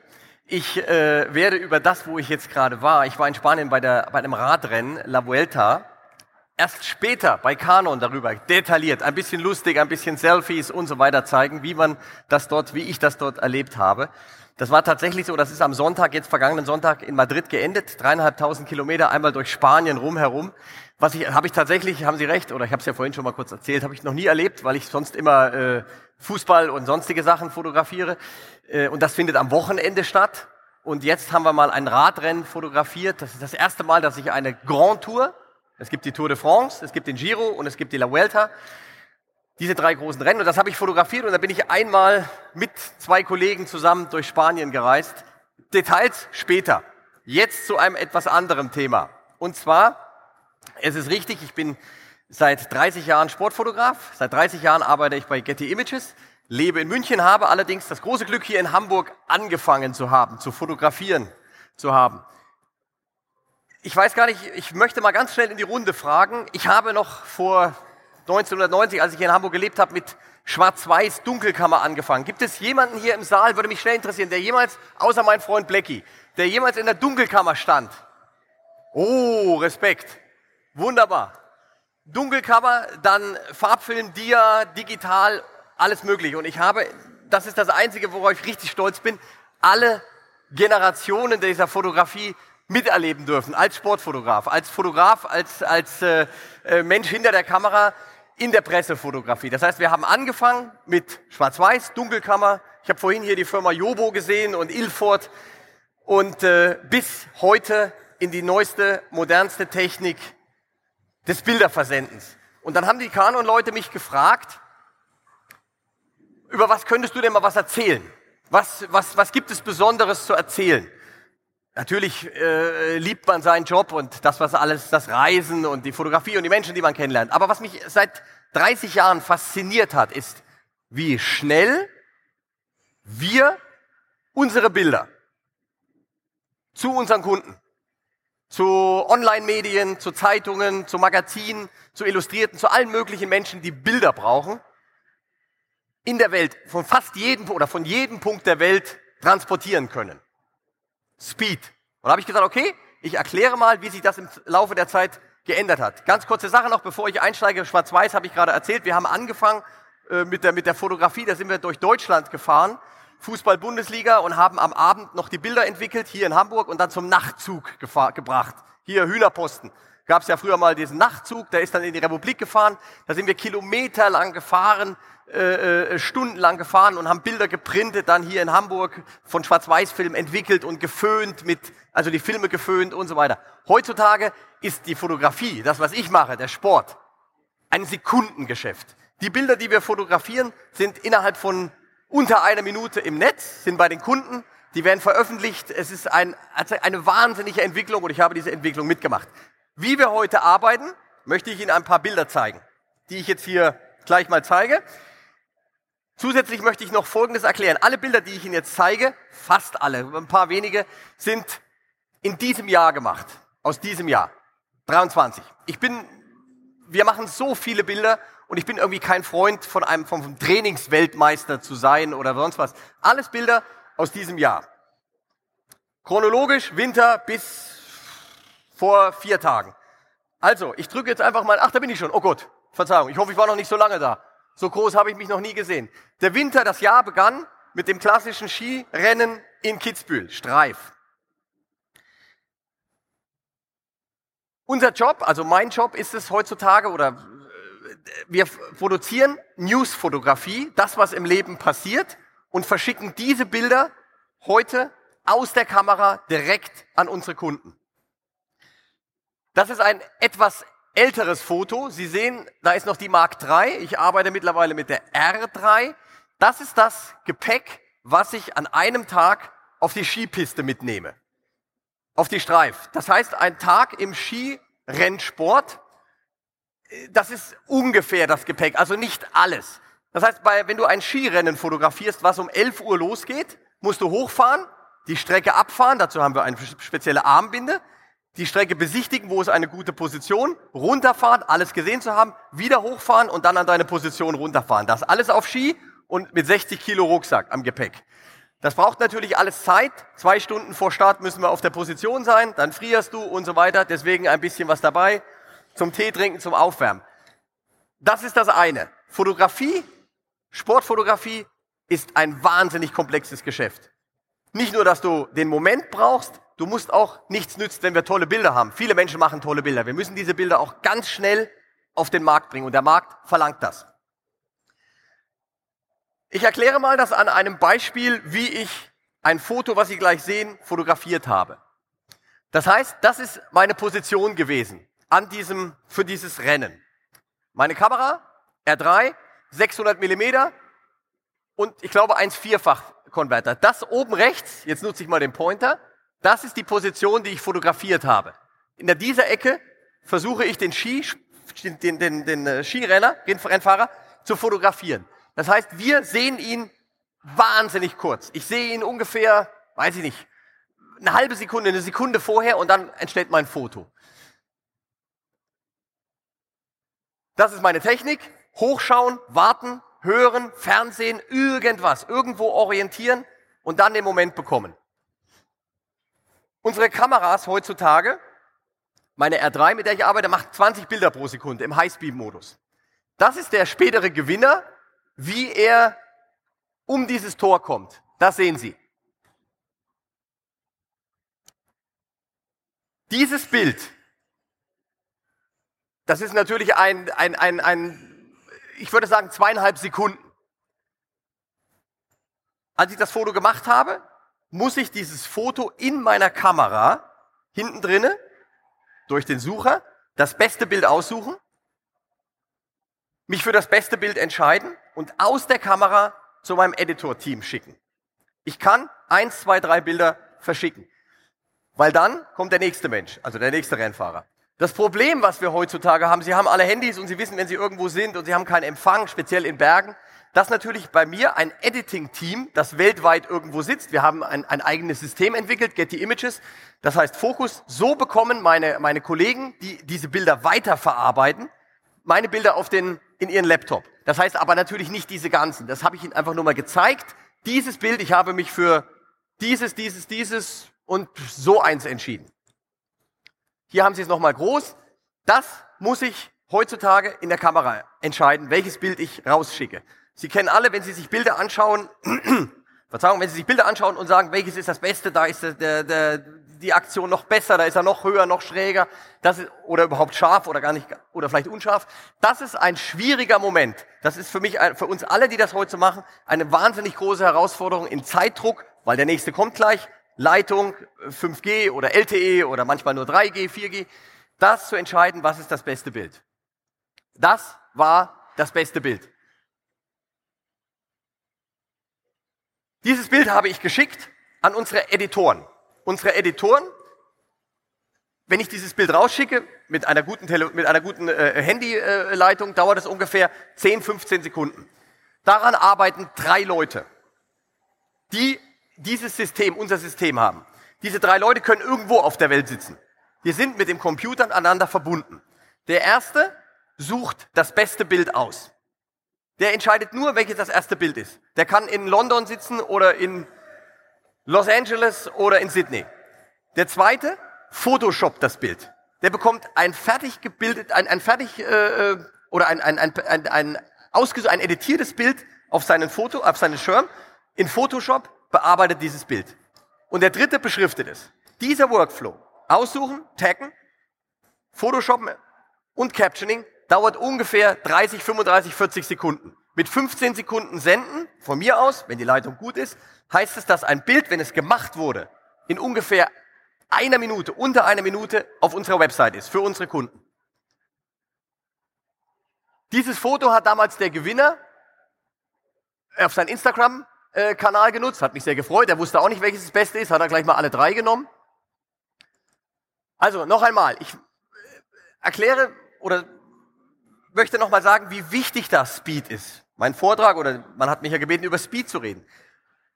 Ich äh, werde über das, wo ich jetzt gerade war, ich war in Spanien bei, der, bei einem Radrennen, La Vuelta, erst später bei Canon darüber detailliert, ein bisschen lustig, ein bisschen Selfies und so weiter zeigen, wie man das dort, wie ich das dort erlebt habe. Das war tatsächlich so, das ist am Sonntag, jetzt vergangenen Sonntag in Madrid geendet, dreieinhalbtausend Kilometer einmal durch Spanien rumherum. Was ich, habe ich tatsächlich, haben Sie recht, oder ich habe es ja vorhin schon mal kurz erzählt, habe ich noch nie erlebt, weil ich sonst immer äh, Fußball und sonstige Sachen fotografiere. Äh, und das findet am Wochenende statt. Und jetzt haben wir mal ein Radrennen fotografiert. Das ist das erste Mal, dass ich eine Grand Tour, es gibt die Tour de France, es gibt den Giro und es gibt die La Vuelta, diese drei großen Rennen. Und das habe ich fotografiert und da bin ich einmal mit zwei Kollegen zusammen durch Spanien gereist. Details später. Jetzt zu einem etwas anderen Thema. Und zwar, es ist richtig, ich bin seit 30 Jahren Sportfotograf. Seit 30 Jahren arbeite ich bei Getty Images, lebe in München, habe allerdings das große Glück, hier in Hamburg angefangen zu haben, zu fotografieren zu haben. Ich weiß gar nicht, ich möchte mal ganz schnell in die Runde fragen. Ich habe noch vor 1990, als ich in Hamburg gelebt habe, mit Schwarz-Weiß Dunkelkammer angefangen. Gibt es jemanden hier im Saal, würde mich schnell interessieren, der jemals, außer mein Freund Blackie, der jemals in der Dunkelkammer stand? Oh, Respekt. Wunderbar. Dunkelkammer, dann Farbfilm, Dia, digital, alles möglich. Und ich habe, das ist das Einzige, worauf ich richtig stolz bin, alle Generationen dieser Fotografie miterleben dürfen, als Sportfotograf, als Fotograf, als, als äh, äh Mensch hinter der Kamera in der Pressefotografie. Das heißt, wir haben angefangen mit Schwarz-Weiß, Dunkelkammer. Ich habe vorhin hier die Firma Jobo gesehen und Ilford und äh, bis heute in die neueste, modernste Technik des Bilderversendens. Und dann haben die Canon-Leute mich gefragt, über was könntest du denn mal was erzählen? Was, was, was gibt es Besonderes zu erzählen? Natürlich äh, liebt man seinen Job und das, was alles, das Reisen und die Fotografie und die Menschen, die man kennenlernt. Aber was mich seit 30 Jahren fasziniert hat, ist, wie schnell wir unsere Bilder zu unseren Kunden, zu Online-Medien, zu Zeitungen, zu Magazinen, zu Illustrierten, zu allen möglichen Menschen, die Bilder brauchen, in der Welt, von fast jedem oder von jedem Punkt der Welt transportieren können. Speed. Und da habe ich gesagt, okay, ich erkläre mal, wie sich das im Laufe der Zeit geändert hat. Ganz kurze Sache noch, bevor ich einsteige. Schwarz-Weiß habe ich gerade erzählt. Wir haben angefangen äh, mit, der, mit der Fotografie, da sind wir durch Deutschland gefahren. Fußball-Bundesliga und haben am Abend noch die Bilder entwickelt, hier in Hamburg und dann zum Nachtzug gebracht. Hier Hühnerposten. Gab es ja früher mal diesen Nachtzug, der ist dann in die Republik gefahren. Da sind wir kilometerlang gefahren, äh, äh, stundenlang gefahren und haben Bilder geprintet, dann hier in Hamburg von Schwarz-Weiß-Film entwickelt und geföhnt mit, also die Filme geföhnt und so weiter. Heutzutage ist die Fotografie, das was ich mache, der Sport, ein Sekundengeschäft. Die Bilder, die wir fotografieren, sind innerhalb von unter einer Minute im Netz, sind bei den Kunden, die werden veröffentlicht. Es ist ein, also eine wahnsinnige Entwicklung und ich habe diese Entwicklung mitgemacht. Wie wir heute arbeiten, möchte ich Ihnen ein paar Bilder zeigen, die ich jetzt hier gleich mal zeige. Zusätzlich möchte ich noch Folgendes erklären. Alle Bilder, die ich Ihnen jetzt zeige, fast alle, ein paar wenige, sind in diesem Jahr gemacht. Aus diesem Jahr. 23. Ich bin, wir machen so viele Bilder und ich bin irgendwie kein Freund von einem, vom Trainingsweltmeister zu sein oder sonst was. Alles Bilder aus diesem Jahr. Chronologisch Winter bis vor vier Tagen. Also, ich drücke jetzt einfach mal, ach, da bin ich schon. Oh Gott, Verzeihung, ich hoffe, ich war noch nicht so lange da. So groß habe ich mich noch nie gesehen. Der Winter, das Jahr begann mit dem klassischen Skirennen in Kitzbühel, Streif. Unser Job, also mein Job ist es heutzutage oder äh, wir produzieren Newsfotografie, das was im Leben passiert und verschicken diese Bilder heute aus der Kamera direkt an unsere Kunden. Das ist ein etwas älteres Foto. Sie sehen, da ist noch die Mark III. Ich arbeite mittlerweile mit der R3. Das ist das Gepäck, was ich an einem Tag auf die Skipiste mitnehme. Auf die Streif. Das heißt, ein Tag im Skirennsport, das ist ungefähr das Gepäck, also nicht alles. Das heißt, bei, wenn du ein Skirennen fotografierst, was um 11 Uhr losgeht, musst du hochfahren, die Strecke abfahren, dazu haben wir eine spezielle Armbinde, die Strecke besichtigen, wo ist eine gute Position, runterfahren, alles gesehen zu haben, wieder hochfahren und dann an deine Position runterfahren. Das alles auf Ski und mit 60 Kilo Rucksack am Gepäck. Das braucht natürlich alles Zeit. Zwei Stunden vor Start müssen wir auf der Position sein, dann frierst du und so weiter. Deswegen ein bisschen was dabei zum Tee trinken, zum Aufwärmen. Das ist das eine. Fotografie, Sportfotografie ist ein wahnsinnig komplexes Geschäft. Nicht nur, dass du den Moment brauchst, du musst auch nichts nützt, wenn wir tolle Bilder haben. Viele Menschen machen tolle Bilder. Wir müssen diese Bilder auch ganz schnell auf den Markt bringen und der Markt verlangt das. Ich erkläre mal das an einem Beispiel, wie ich ein Foto, was Sie gleich sehen, fotografiert habe. Das heißt, das ist meine Position gewesen an diesem, für dieses Rennen. Meine Kamera, R3, 600 Millimeter und ich glaube 1,4-fach Konverter. Das oben rechts, jetzt nutze ich mal den Pointer, das ist die Position, die ich fotografiert habe. In dieser Ecke versuche ich den Ski, den, den, den äh, Skirenner, den Rennfahrer zu fotografieren. Das heißt, wir sehen ihn wahnsinnig kurz. Ich sehe ihn ungefähr, weiß ich nicht, eine halbe Sekunde, eine Sekunde vorher und dann entsteht mein Foto. Das ist meine Technik. Hochschauen, warten, hören, Fernsehen, irgendwas, irgendwo orientieren und dann den Moment bekommen. Unsere Kameras heutzutage, meine R3, mit der ich arbeite, macht 20 Bilder pro Sekunde im Highspeed-Modus. Das ist der spätere Gewinner, wie er um dieses Tor kommt. Das sehen Sie. Dieses Bild, das ist natürlich ein, ein, ein, ein, ich würde sagen, zweieinhalb Sekunden. Als ich das Foto gemacht habe, muss ich dieses Foto in meiner Kamera hinten drinne durch den Sucher das beste Bild aussuchen, mich für das beste Bild entscheiden und aus der Kamera zu meinem Editor-Team schicken. Ich kann eins, zwei, drei Bilder verschicken, weil dann kommt der nächste Mensch, also der nächste Rennfahrer. Das Problem, was wir heutzutage haben, Sie haben alle Handys und Sie wissen, wenn Sie irgendwo sind und Sie haben keinen Empfang, speziell in Bergen, dass natürlich bei mir ein Editing-Team, das weltweit irgendwo sitzt, wir haben ein, ein eigenes System entwickelt, Getty Images, das heißt Fokus, so bekommen meine, meine Kollegen, die diese Bilder weiterverarbeiten, meine Bilder auf den, in ihren Laptop. Das heißt aber natürlich nicht diese ganzen. Das habe ich Ihnen einfach nur mal gezeigt. Dieses Bild, ich habe mich für dieses, dieses, dieses und so eins entschieden. Hier haben Sie es nochmal groß. Das muss ich heutzutage in der Kamera entscheiden, welches Bild ich rausschicke. Sie kennen alle, wenn Sie sich Bilder anschauen Verzeihung, wenn Sie sich Bilder anschauen und sagen, welches ist das Beste, da ist der, der, die Aktion noch besser, da ist er noch höher, noch schräger, das ist, oder überhaupt scharf oder gar nicht, oder vielleicht unscharf. Das ist ein schwieriger Moment. Das ist für mich, für uns alle, die das heute machen, eine wahnsinnig große Herausforderung in Zeitdruck, weil der nächste kommt gleich, Leitung 5G oder LTE oder manchmal nur 3G, 4G, das zu entscheiden, was ist das beste Bild. Das war das beste Bild. Dieses Bild habe ich geschickt an unsere Editoren. Unsere Editoren, wenn ich dieses Bild rausschicke, mit einer guten, Tele mit einer guten äh, Handyleitung, dauert es ungefähr 10, 15 Sekunden. Daran arbeiten drei Leute, die dieses System, unser System haben. Diese drei Leute können irgendwo auf der Welt sitzen. Wir sind mit dem Computer aneinander verbunden. Der erste sucht das beste Bild aus. Der entscheidet nur, welches das erste Bild ist. Der kann in London sitzen oder in Los Angeles oder in Sydney. Der zweite Photoshop das Bild. Der bekommt ein fertig gebildet, ein, ein fertig äh, äh oder ein, ein, ein, ein, ein, ausges ein editiertes Bild auf seinen Foto, auf seinen Schirm. In Photoshop bearbeitet dieses Bild. Und der dritte beschriftet es. Dieser Workflow, aussuchen, taggen, Photoshoppen und Captioning, dauert ungefähr 30, 35, 40 Sekunden. Mit 15 Sekunden senden, von mir aus, wenn die Leitung gut ist, heißt es, dass ein Bild, wenn es gemacht wurde, in ungefähr einer Minute, unter einer Minute auf unserer Website ist, für unsere Kunden. Dieses Foto hat damals der Gewinner auf sein Instagram-Kanal genutzt, hat mich sehr gefreut. Er wusste auch nicht, welches das Beste ist, hat er gleich mal alle drei genommen. Also noch einmal, ich erkläre oder möchte nochmal sagen, wie wichtig das Speed ist. Mein Vortrag, oder man hat mich ja gebeten, über Speed zu reden.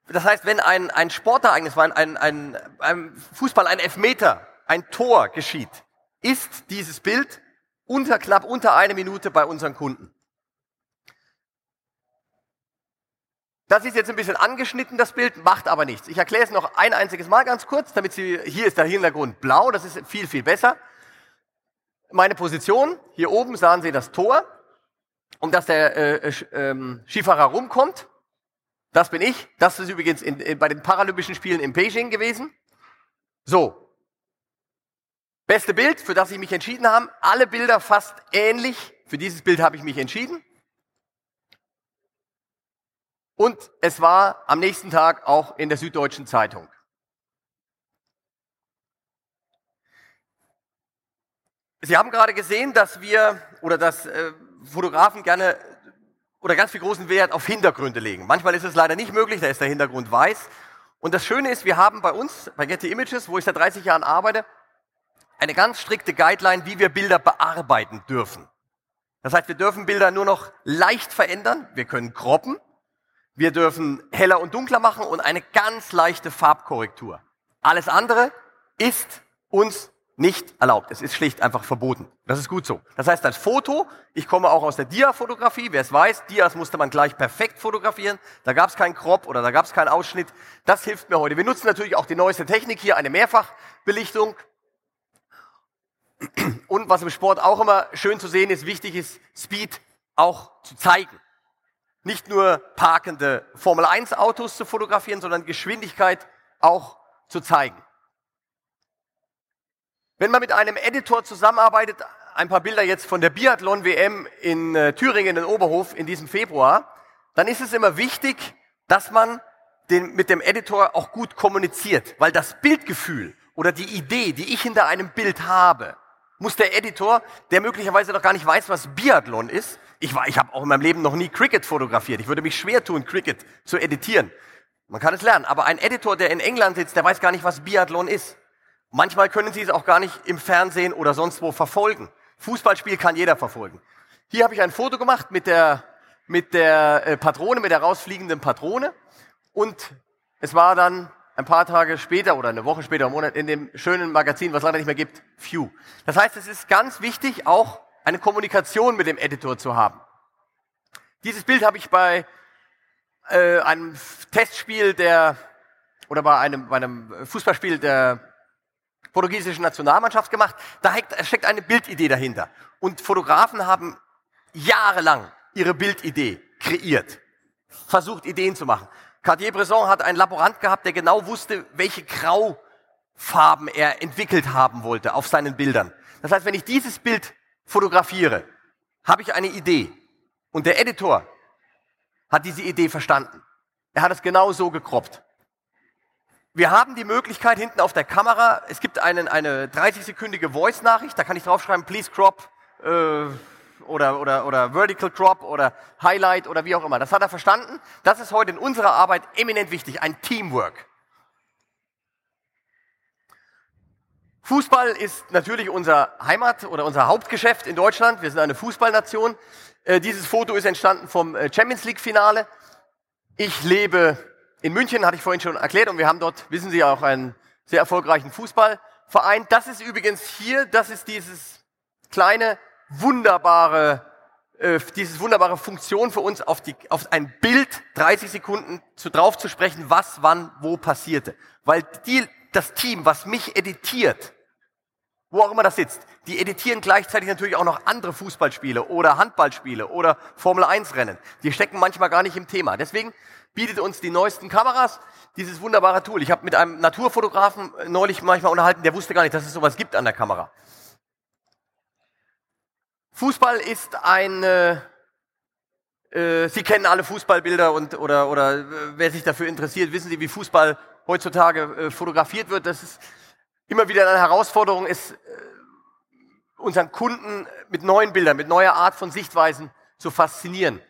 Das heißt, wenn ein, ein Sportereignis, ein, ein, ein, ein Fußball, ein Elfmeter, ein Tor geschieht, ist dieses Bild unter knapp unter eine Minute bei unseren Kunden. Das ist jetzt ein bisschen angeschnitten, das Bild, macht aber nichts. Ich erkläre es noch ein einziges Mal ganz kurz, damit Sie, hier ist der Hintergrund blau, das ist viel, viel besser meine Position. Hier oben sahen Sie das Tor, um das der äh, äh, Skifahrer rumkommt. Das bin ich. Das ist übrigens in, in, bei den Paralympischen Spielen in Beijing gewesen. So. Beste Bild, für das ich mich entschieden habe. Alle Bilder fast ähnlich. Für dieses Bild habe ich mich entschieden. Und es war am nächsten Tag auch in der Süddeutschen Zeitung. Sie haben gerade gesehen, dass wir oder dass äh, Fotografen gerne oder ganz viel großen Wert auf Hintergründe legen. Manchmal ist es leider nicht möglich, da ist der Hintergrund weiß. Und das Schöne ist, wir haben bei uns, bei Getty Images, wo ich seit 30 Jahren arbeite, eine ganz strikte Guideline, wie wir Bilder bearbeiten dürfen. Das heißt, wir dürfen Bilder nur noch leicht verändern, wir können kroppen, wir dürfen heller und dunkler machen und eine ganz leichte Farbkorrektur. Alles andere ist uns nicht erlaubt. Es ist schlicht einfach verboten. Das ist gut so. Das heißt, als Foto, ich komme auch aus der Dia-Fotografie, wer es weiß, Dias musste man gleich perfekt fotografieren. Da gab es keinen Crop oder da gab es keinen Ausschnitt. Das hilft mir heute. Wir nutzen natürlich auch die neueste Technik hier, eine Mehrfachbelichtung. Und was im Sport auch immer schön zu sehen ist, wichtig ist, Speed auch zu zeigen. Nicht nur parkende Formel 1 Autos zu fotografieren, sondern Geschwindigkeit auch zu zeigen. Wenn man mit einem Editor zusammenarbeitet, ein paar Bilder jetzt von der Biathlon-WM in äh, Thüringen in Oberhof in diesem Februar, dann ist es immer wichtig, dass man den, mit dem Editor auch gut kommuniziert, weil das Bildgefühl oder die Idee, die ich hinter einem Bild habe, muss der Editor, der möglicherweise noch gar nicht weiß, was Biathlon ist, ich, war, ich habe auch in meinem Leben noch nie Cricket fotografiert, ich würde mich schwer tun, Cricket zu editieren. Man kann es lernen, aber ein Editor, der in England sitzt, der weiß gar nicht, was Biathlon ist. Manchmal können Sie es auch gar nicht im Fernsehen oder sonst wo verfolgen. Fußballspiel kann jeder verfolgen. Hier habe ich ein Foto gemacht mit der, mit der äh, Patrone, mit der rausfliegenden Patrone. Und es war dann ein paar Tage später oder eine Woche später, im Monat, in dem schönen Magazin, was leider nicht mehr gibt, Few. Das heißt, es ist ganz wichtig, auch eine Kommunikation mit dem Editor zu haben. Dieses Bild habe ich bei äh, einem Testspiel der, oder bei einem, bei einem Fußballspiel der portugiesischen Nationalmannschaft gemacht. Da steckt eine Bildidee dahinter. Und Fotografen haben jahrelang ihre Bildidee kreiert, versucht Ideen zu machen. Cartier-Bresson hat einen Laborant gehabt, der genau wusste, welche Graufarben er entwickelt haben wollte auf seinen Bildern. Das heißt, wenn ich dieses Bild fotografiere, habe ich eine Idee. Und der Editor hat diese Idee verstanden. Er hat es genau so gekroppt. Wir haben die Möglichkeit hinten auf der Kamera, es gibt einen, eine 30-sekündige Voice-Nachricht, da kann ich draufschreiben, please crop äh, oder, oder, oder vertical crop oder highlight oder wie auch immer. Das hat er verstanden. Das ist heute in unserer Arbeit eminent wichtig, ein Teamwork. Fußball ist natürlich unser Heimat oder unser Hauptgeschäft in Deutschland. Wir sind eine Fußballnation. Äh, dieses Foto ist entstanden vom äh, Champions League Finale. Ich lebe in München, hatte ich vorhin schon erklärt, und wir haben dort, wissen Sie, auch einen sehr erfolgreichen Fußballverein. Das ist übrigens hier, das ist dieses kleine, wunderbare, äh, dieses wunderbare Funktion für uns, auf, die, auf ein Bild 30 Sekunden zu drauf zu sprechen, was, wann, wo passierte. Weil die, das Team, was mich editiert, wo auch immer das sitzt, die editieren gleichzeitig natürlich auch noch andere Fußballspiele oder Handballspiele oder Formel 1 Rennen. Die stecken manchmal gar nicht im Thema. Deswegen bietet uns die neuesten Kameras dieses wunderbare Tool. Ich habe mit einem Naturfotografen neulich manchmal unterhalten, der wusste gar nicht, dass es sowas gibt an der Kamera. Fußball ist ein, äh, äh, Sie kennen alle Fußballbilder und oder oder äh, wer sich dafür interessiert, wissen Sie, wie Fußball heutzutage äh, fotografiert wird. Das ist immer wieder eine Herausforderung ist, äh, unseren Kunden mit neuen Bildern, mit neuer Art von Sichtweisen zu faszinieren.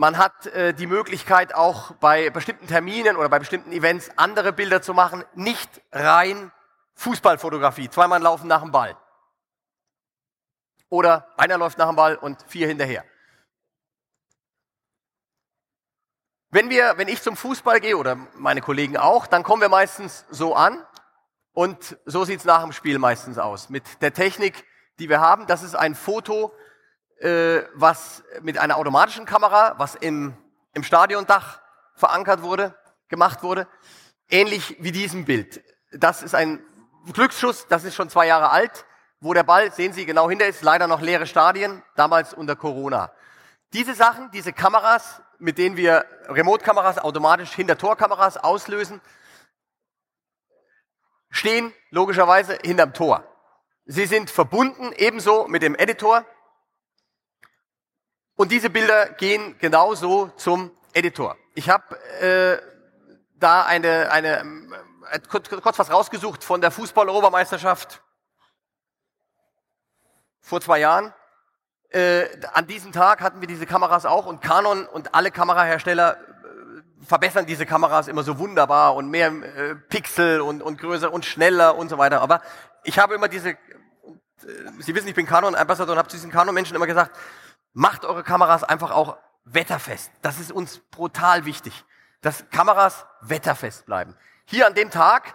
Man hat äh, die Möglichkeit auch bei bestimmten Terminen oder bei bestimmten Events andere Bilder zu machen, nicht rein Fußballfotografie, zwei Mann laufen nach dem Ball. Oder einer läuft nach dem Ball und vier hinterher. Wenn wir, wenn ich zum Fußball gehe oder meine Kollegen auch, dann kommen wir meistens so an und so sieht's nach dem Spiel meistens aus. Mit der Technik, die wir haben, das ist ein Foto, äh, was mit einer automatischen Kamera, was im, im Stadiondach verankert wurde, gemacht wurde, ähnlich wie diesem Bild. Das ist ein Glücksschuss, das ist schon zwei Jahre alt, wo der Ball, sehen Sie genau hinter ist, leider noch leere Stadien, damals unter Corona. Diese Sachen, diese Kameras, mit denen wir Remote-Kameras automatisch hinter Torkameras auslösen, stehen logischerweise hinterm Tor. Sie sind verbunden ebenso mit dem Editor. Und diese Bilder gehen genauso zum Editor. Ich habe äh, da eine, eine äh, kurz, kurz was rausgesucht von der Fußball-Europameisterschaft vor zwei Jahren. Äh, an diesem Tag hatten wir diese Kameras auch und Canon und alle Kamerahersteller verbessern diese Kameras immer so wunderbar und mehr äh, Pixel und, und größer und schneller und so weiter. Aber ich habe immer diese, äh, Sie wissen, ich bin Canon-Ambassador und habe zu diesen Canon-Menschen immer gesagt, macht eure Kameras einfach auch wetterfest. Das ist uns brutal wichtig, dass Kameras wetterfest bleiben. Hier an dem Tag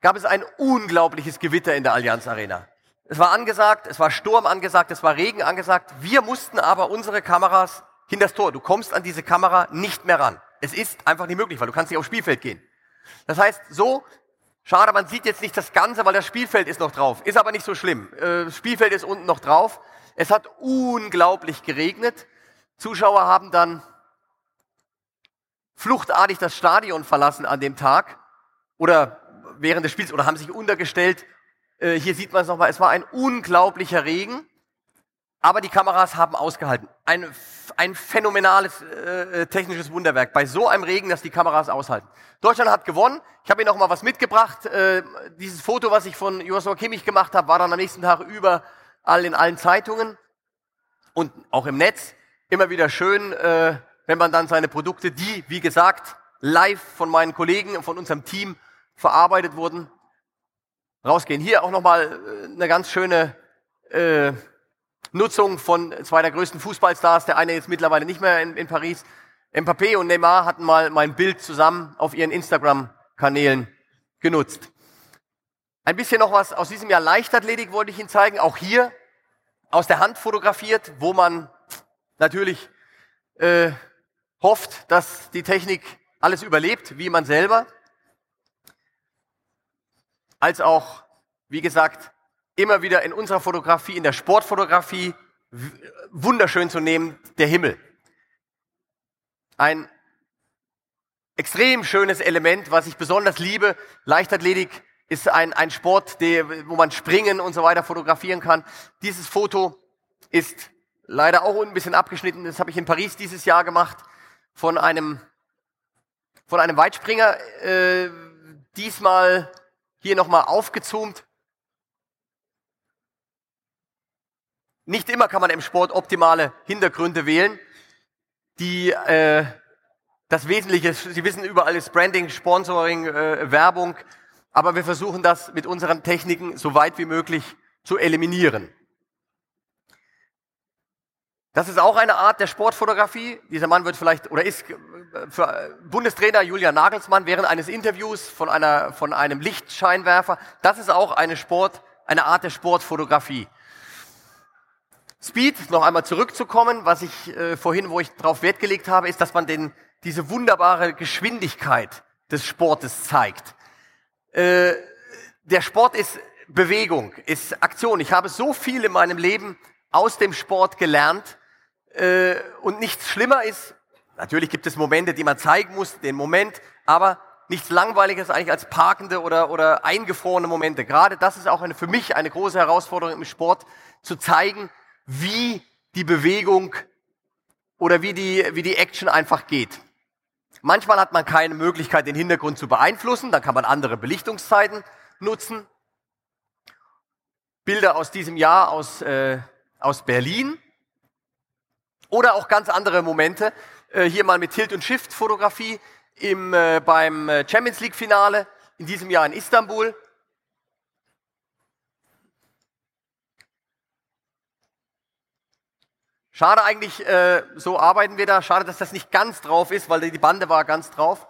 gab es ein unglaubliches Gewitter in der Allianz Arena. Es war angesagt, es war Sturm angesagt, es war Regen angesagt. Wir mussten aber unsere Kameras hinter das Tor. Du kommst an diese Kamera nicht mehr ran. Es ist einfach nicht möglich, weil du kannst nicht aufs Spielfeld gehen. Das heißt, so, schade, man sieht jetzt nicht das Ganze, weil das Spielfeld ist noch drauf. Ist aber nicht so schlimm. Äh, das Spielfeld ist unten noch drauf. Es hat unglaublich geregnet. Zuschauer haben dann fluchtartig das Stadion verlassen an dem Tag oder während des Spiels oder haben sich untergestellt. Äh, hier sieht man es nochmal, es war ein unglaublicher Regen. Aber die Kameras haben ausgehalten. Ein, ein phänomenales äh, äh, technisches Wunderwerk. Bei so einem Regen, dass die Kameras aushalten. Deutschland hat gewonnen. Ich habe Ihnen noch mal was mitgebracht. Äh, dieses Foto, was ich von Joshua Kimmich gemacht habe, war dann am nächsten Tag überall in allen Zeitungen und auch im Netz. Immer wieder schön, äh, wenn man dann seine Produkte, die, wie gesagt, live von meinen Kollegen und von unserem Team verarbeitet wurden, rausgehen. Hier auch noch mal äh, eine ganz schöne äh, Nutzung von zwei der größten Fußballstars. Der eine ist mittlerweile nicht mehr in, in Paris. Mbappé und Neymar hatten mal mein Bild zusammen auf ihren Instagram-Kanälen genutzt. Ein bisschen noch was aus diesem Jahr Leichtathletik wollte ich Ihnen zeigen. Auch hier aus der Hand fotografiert, wo man natürlich äh, hofft, dass die Technik alles überlebt, wie man selber. Als auch, wie gesagt, immer wieder in unserer Fotografie, in der Sportfotografie wunderschön zu nehmen, der Himmel. Ein extrem schönes Element, was ich besonders liebe. Leichtathletik ist ein, ein Sport, der, wo man springen und so weiter fotografieren kann. Dieses Foto ist leider auch ein bisschen abgeschnitten. Das habe ich in Paris dieses Jahr gemacht von einem, von einem Weitspringer. Äh, diesmal hier nochmal aufgezoomt. Nicht immer kann man im Sport optimale Hintergründe wählen. Die äh, das Wesentliche, Sie wissen, überall ist Branding, Sponsoring, äh, Werbung, aber wir versuchen das mit unseren Techniken so weit wie möglich zu eliminieren. Das ist auch eine Art der Sportfotografie. Dieser Mann wird vielleicht oder ist äh, für Bundestrainer Julian Nagelsmann während eines Interviews von einer von einem Lichtscheinwerfer. Das ist auch eine Sport, eine Art der Sportfotografie. Speed, noch einmal zurückzukommen, was ich äh, vorhin, wo ich darauf Wert gelegt habe, ist, dass man den, diese wunderbare Geschwindigkeit des Sportes zeigt. Äh, der Sport ist Bewegung, ist Aktion. Ich habe so viel in meinem Leben aus dem Sport gelernt äh, und nichts schlimmer ist, natürlich gibt es Momente, die man zeigen muss, den Moment, aber nichts Langweiliges eigentlich als parkende oder, oder eingefrorene Momente. Gerade das ist auch eine, für mich eine große Herausforderung im Sport, zu zeigen, wie die Bewegung oder wie die, wie die Action einfach geht. Manchmal hat man keine Möglichkeit, den Hintergrund zu beeinflussen, dann kann man andere Belichtungszeiten nutzen. Bilder aus diesem Jahr aus, äh, aus Berlin oder auch ganz andere Momente. Äh, hier mal mit Tilt- und Shift-Fotografie im, äh, beim äh, Champions League-Finale in diesem Jahr in Istanbul. Schade eigentlich, äh, so arbeiten wir da. Schade, dass das nicht ganz drauf ist, weil die Bande war ganz drauf.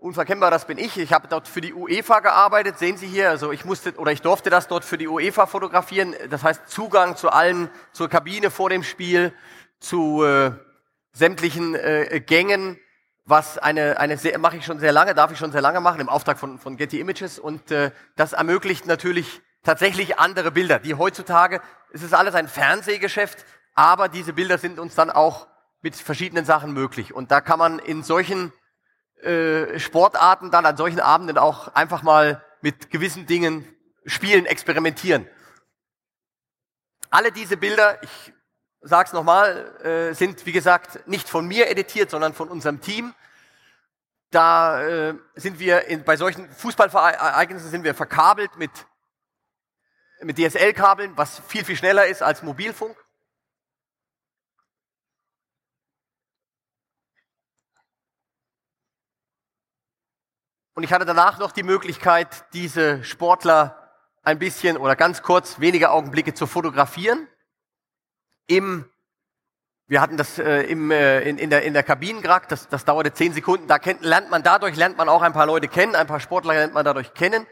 Unverkennbar, das bin ich. Ich habe dort für die UEFA gearbeitet. Sehen Sie hier, also ich musste oder ich durfte das dort für die UEFA fotografieren. Das heißt Zugang zu allen, zur Kabine vor dem Spiel, zu äh, sämtlichen äh, Gängen, was eine, eine sehr, mache ich schon sehr lange, darf ich schon sehr lange machen, im Auftrag von, von Getty Images. Und äh, das ermöglicht natürlich tatsächlich andere Bilder, die heutzutage, es ist alles ein Fernsehgeschäft, aber diese Bilder sind uns dann auch mit verschiedenen Sachen möglich. Und da kann man in solchen äh, Sportarten dann an solchen Abenden auch einfach mal mit gewissen Dingen spielen, experimentieren. Alle diese Bilder, ich sage es nochmal, äh, sind wie gesagt nicht von mir editiert, sondern von unserem Team. Da äh, sind wir in, bei solchen Fußballereignissen sind wir verkabelt mit, mit DSL-Kabeln, was viel, viel schneller ist als Mobilfunk. Und ich hatte danach noch die Möglichkeit, diese Sportler ein bisschen oder ganz kurz wenige Augenblicke zu fotografieren. Im, wir hatten das äh, im, äh, in, in, der, in der Kabinengrack, das, das dauerte zehn Sekunden. Da kennt, lernt man dadurch lernt man auch ein paar Leute kennen, ein paar Sportler lernt man dadurch kennen.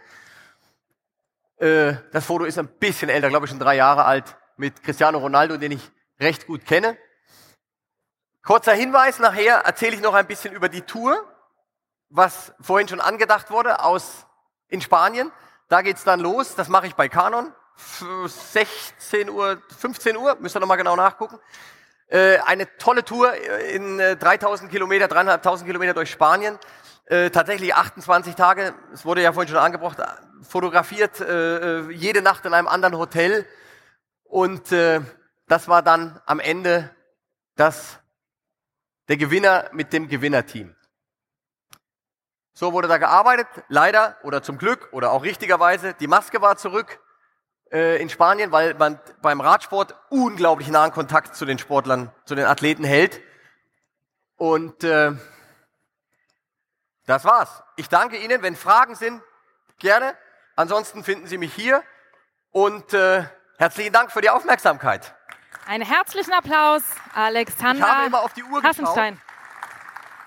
Äh, das Foto ist ein bisschen älter, glaube ich schon drei Jahre alt, mit Cristiano Ronaldo, den ich recht gut kenne. Kurzer Hinweis, nachher erzähle ich noch ein bisschen über die Tour was vorhin schon angedacht wurde aus in Spanien. Da geht's dann los. Das mache ich bei Canon. 16 Uhr, 15 Uhr, müsst ihr nochmal genau nachgucken. Äh, eine tolle Tour in äh, 3000 Kilometer, 3500 Kilometer durch Spanien. Äh, tatsächlich 28 Tage, es wurde ja vorhin schon angebracht, fotografiert, äh, äh, jede Nacht in einem anderen Hotel. Und äh, das war dann am Ende das, der Gewinner mit dem Gewinnerteam. So wurde da gearbeitet. Leider oder zum Glück oder auch richtigerweise, die Maske war zurück äh, in Spanien, weil man beim Radsport unglaublich nahen Kontakt zu den Sportlern, zu den Athleten hält. Und äh, das war's. Ich danke Ihnen. Wenn Fragen sind, gerne. Ansonsten finden Sie mich hier. Und äh, herzlichen Dank für die Aufmerksamkeit. Einen herzlichen Applaus, Alexander Ich habe immer auf die Uhr geschaut,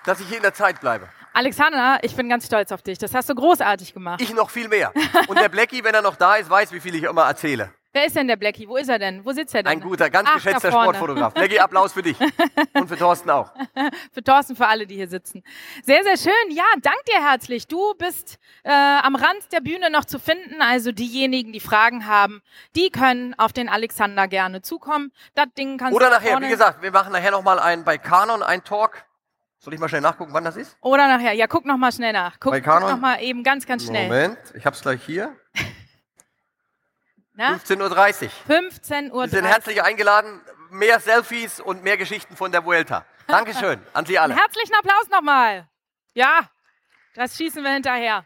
dass ich hier in der Zeit bleibe. Alexander, ich bin ganz stolz auf dich. Das hast du großartig gemacht. Ich noch viel mehr. Und der Blackie, wenn er noch da ist, weiß, wie viel ich immer erzähle. Wer ist denn der Blackie? Wo ist er denn? Wo sitzt er denn? Ein guter, ganz Ach, geschätzter. Sportfotograf. Blackie, Applaus für dich. Und für Thorsten auch. Für Thorsten, für alle, die hier sitzen. Sehr, sehr schön. Ja, dank dir herzlich. Du bist äh, am Rand der Bühne noch zu finden. Also diejenigen, die Fragen haben, die können auf den Alexander gerne zukommen. Das Ding kannst Oder du nachher, vorne wie gesagt, wir machen nachher nochmal ein, bei Canon ein Talk. Soll ich mal schnell nachgucken, wann das ist? Oder nachher. Ja, guck noch mal schnell nach. Guck, Bei guck Kanon? noch mal eben ganz, ganz schnell. Moment, ich hab's gleich hier. Na? 15.30 Uhr. 15 Uhr. Sie sind herzlich eingeladen. Mehr Selfies und mehr Geschichten von der Vuelta. Dankeschön an Sie alle. Einen herzlichen Applaus nochmal. Ja, das schießen wir hinterher.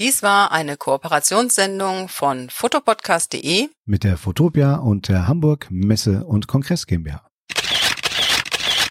Dies war eine Kooperationssendung von fotopodcast.de Mit der Fotopia und der Hamburg Messe- und Kongress GmbH.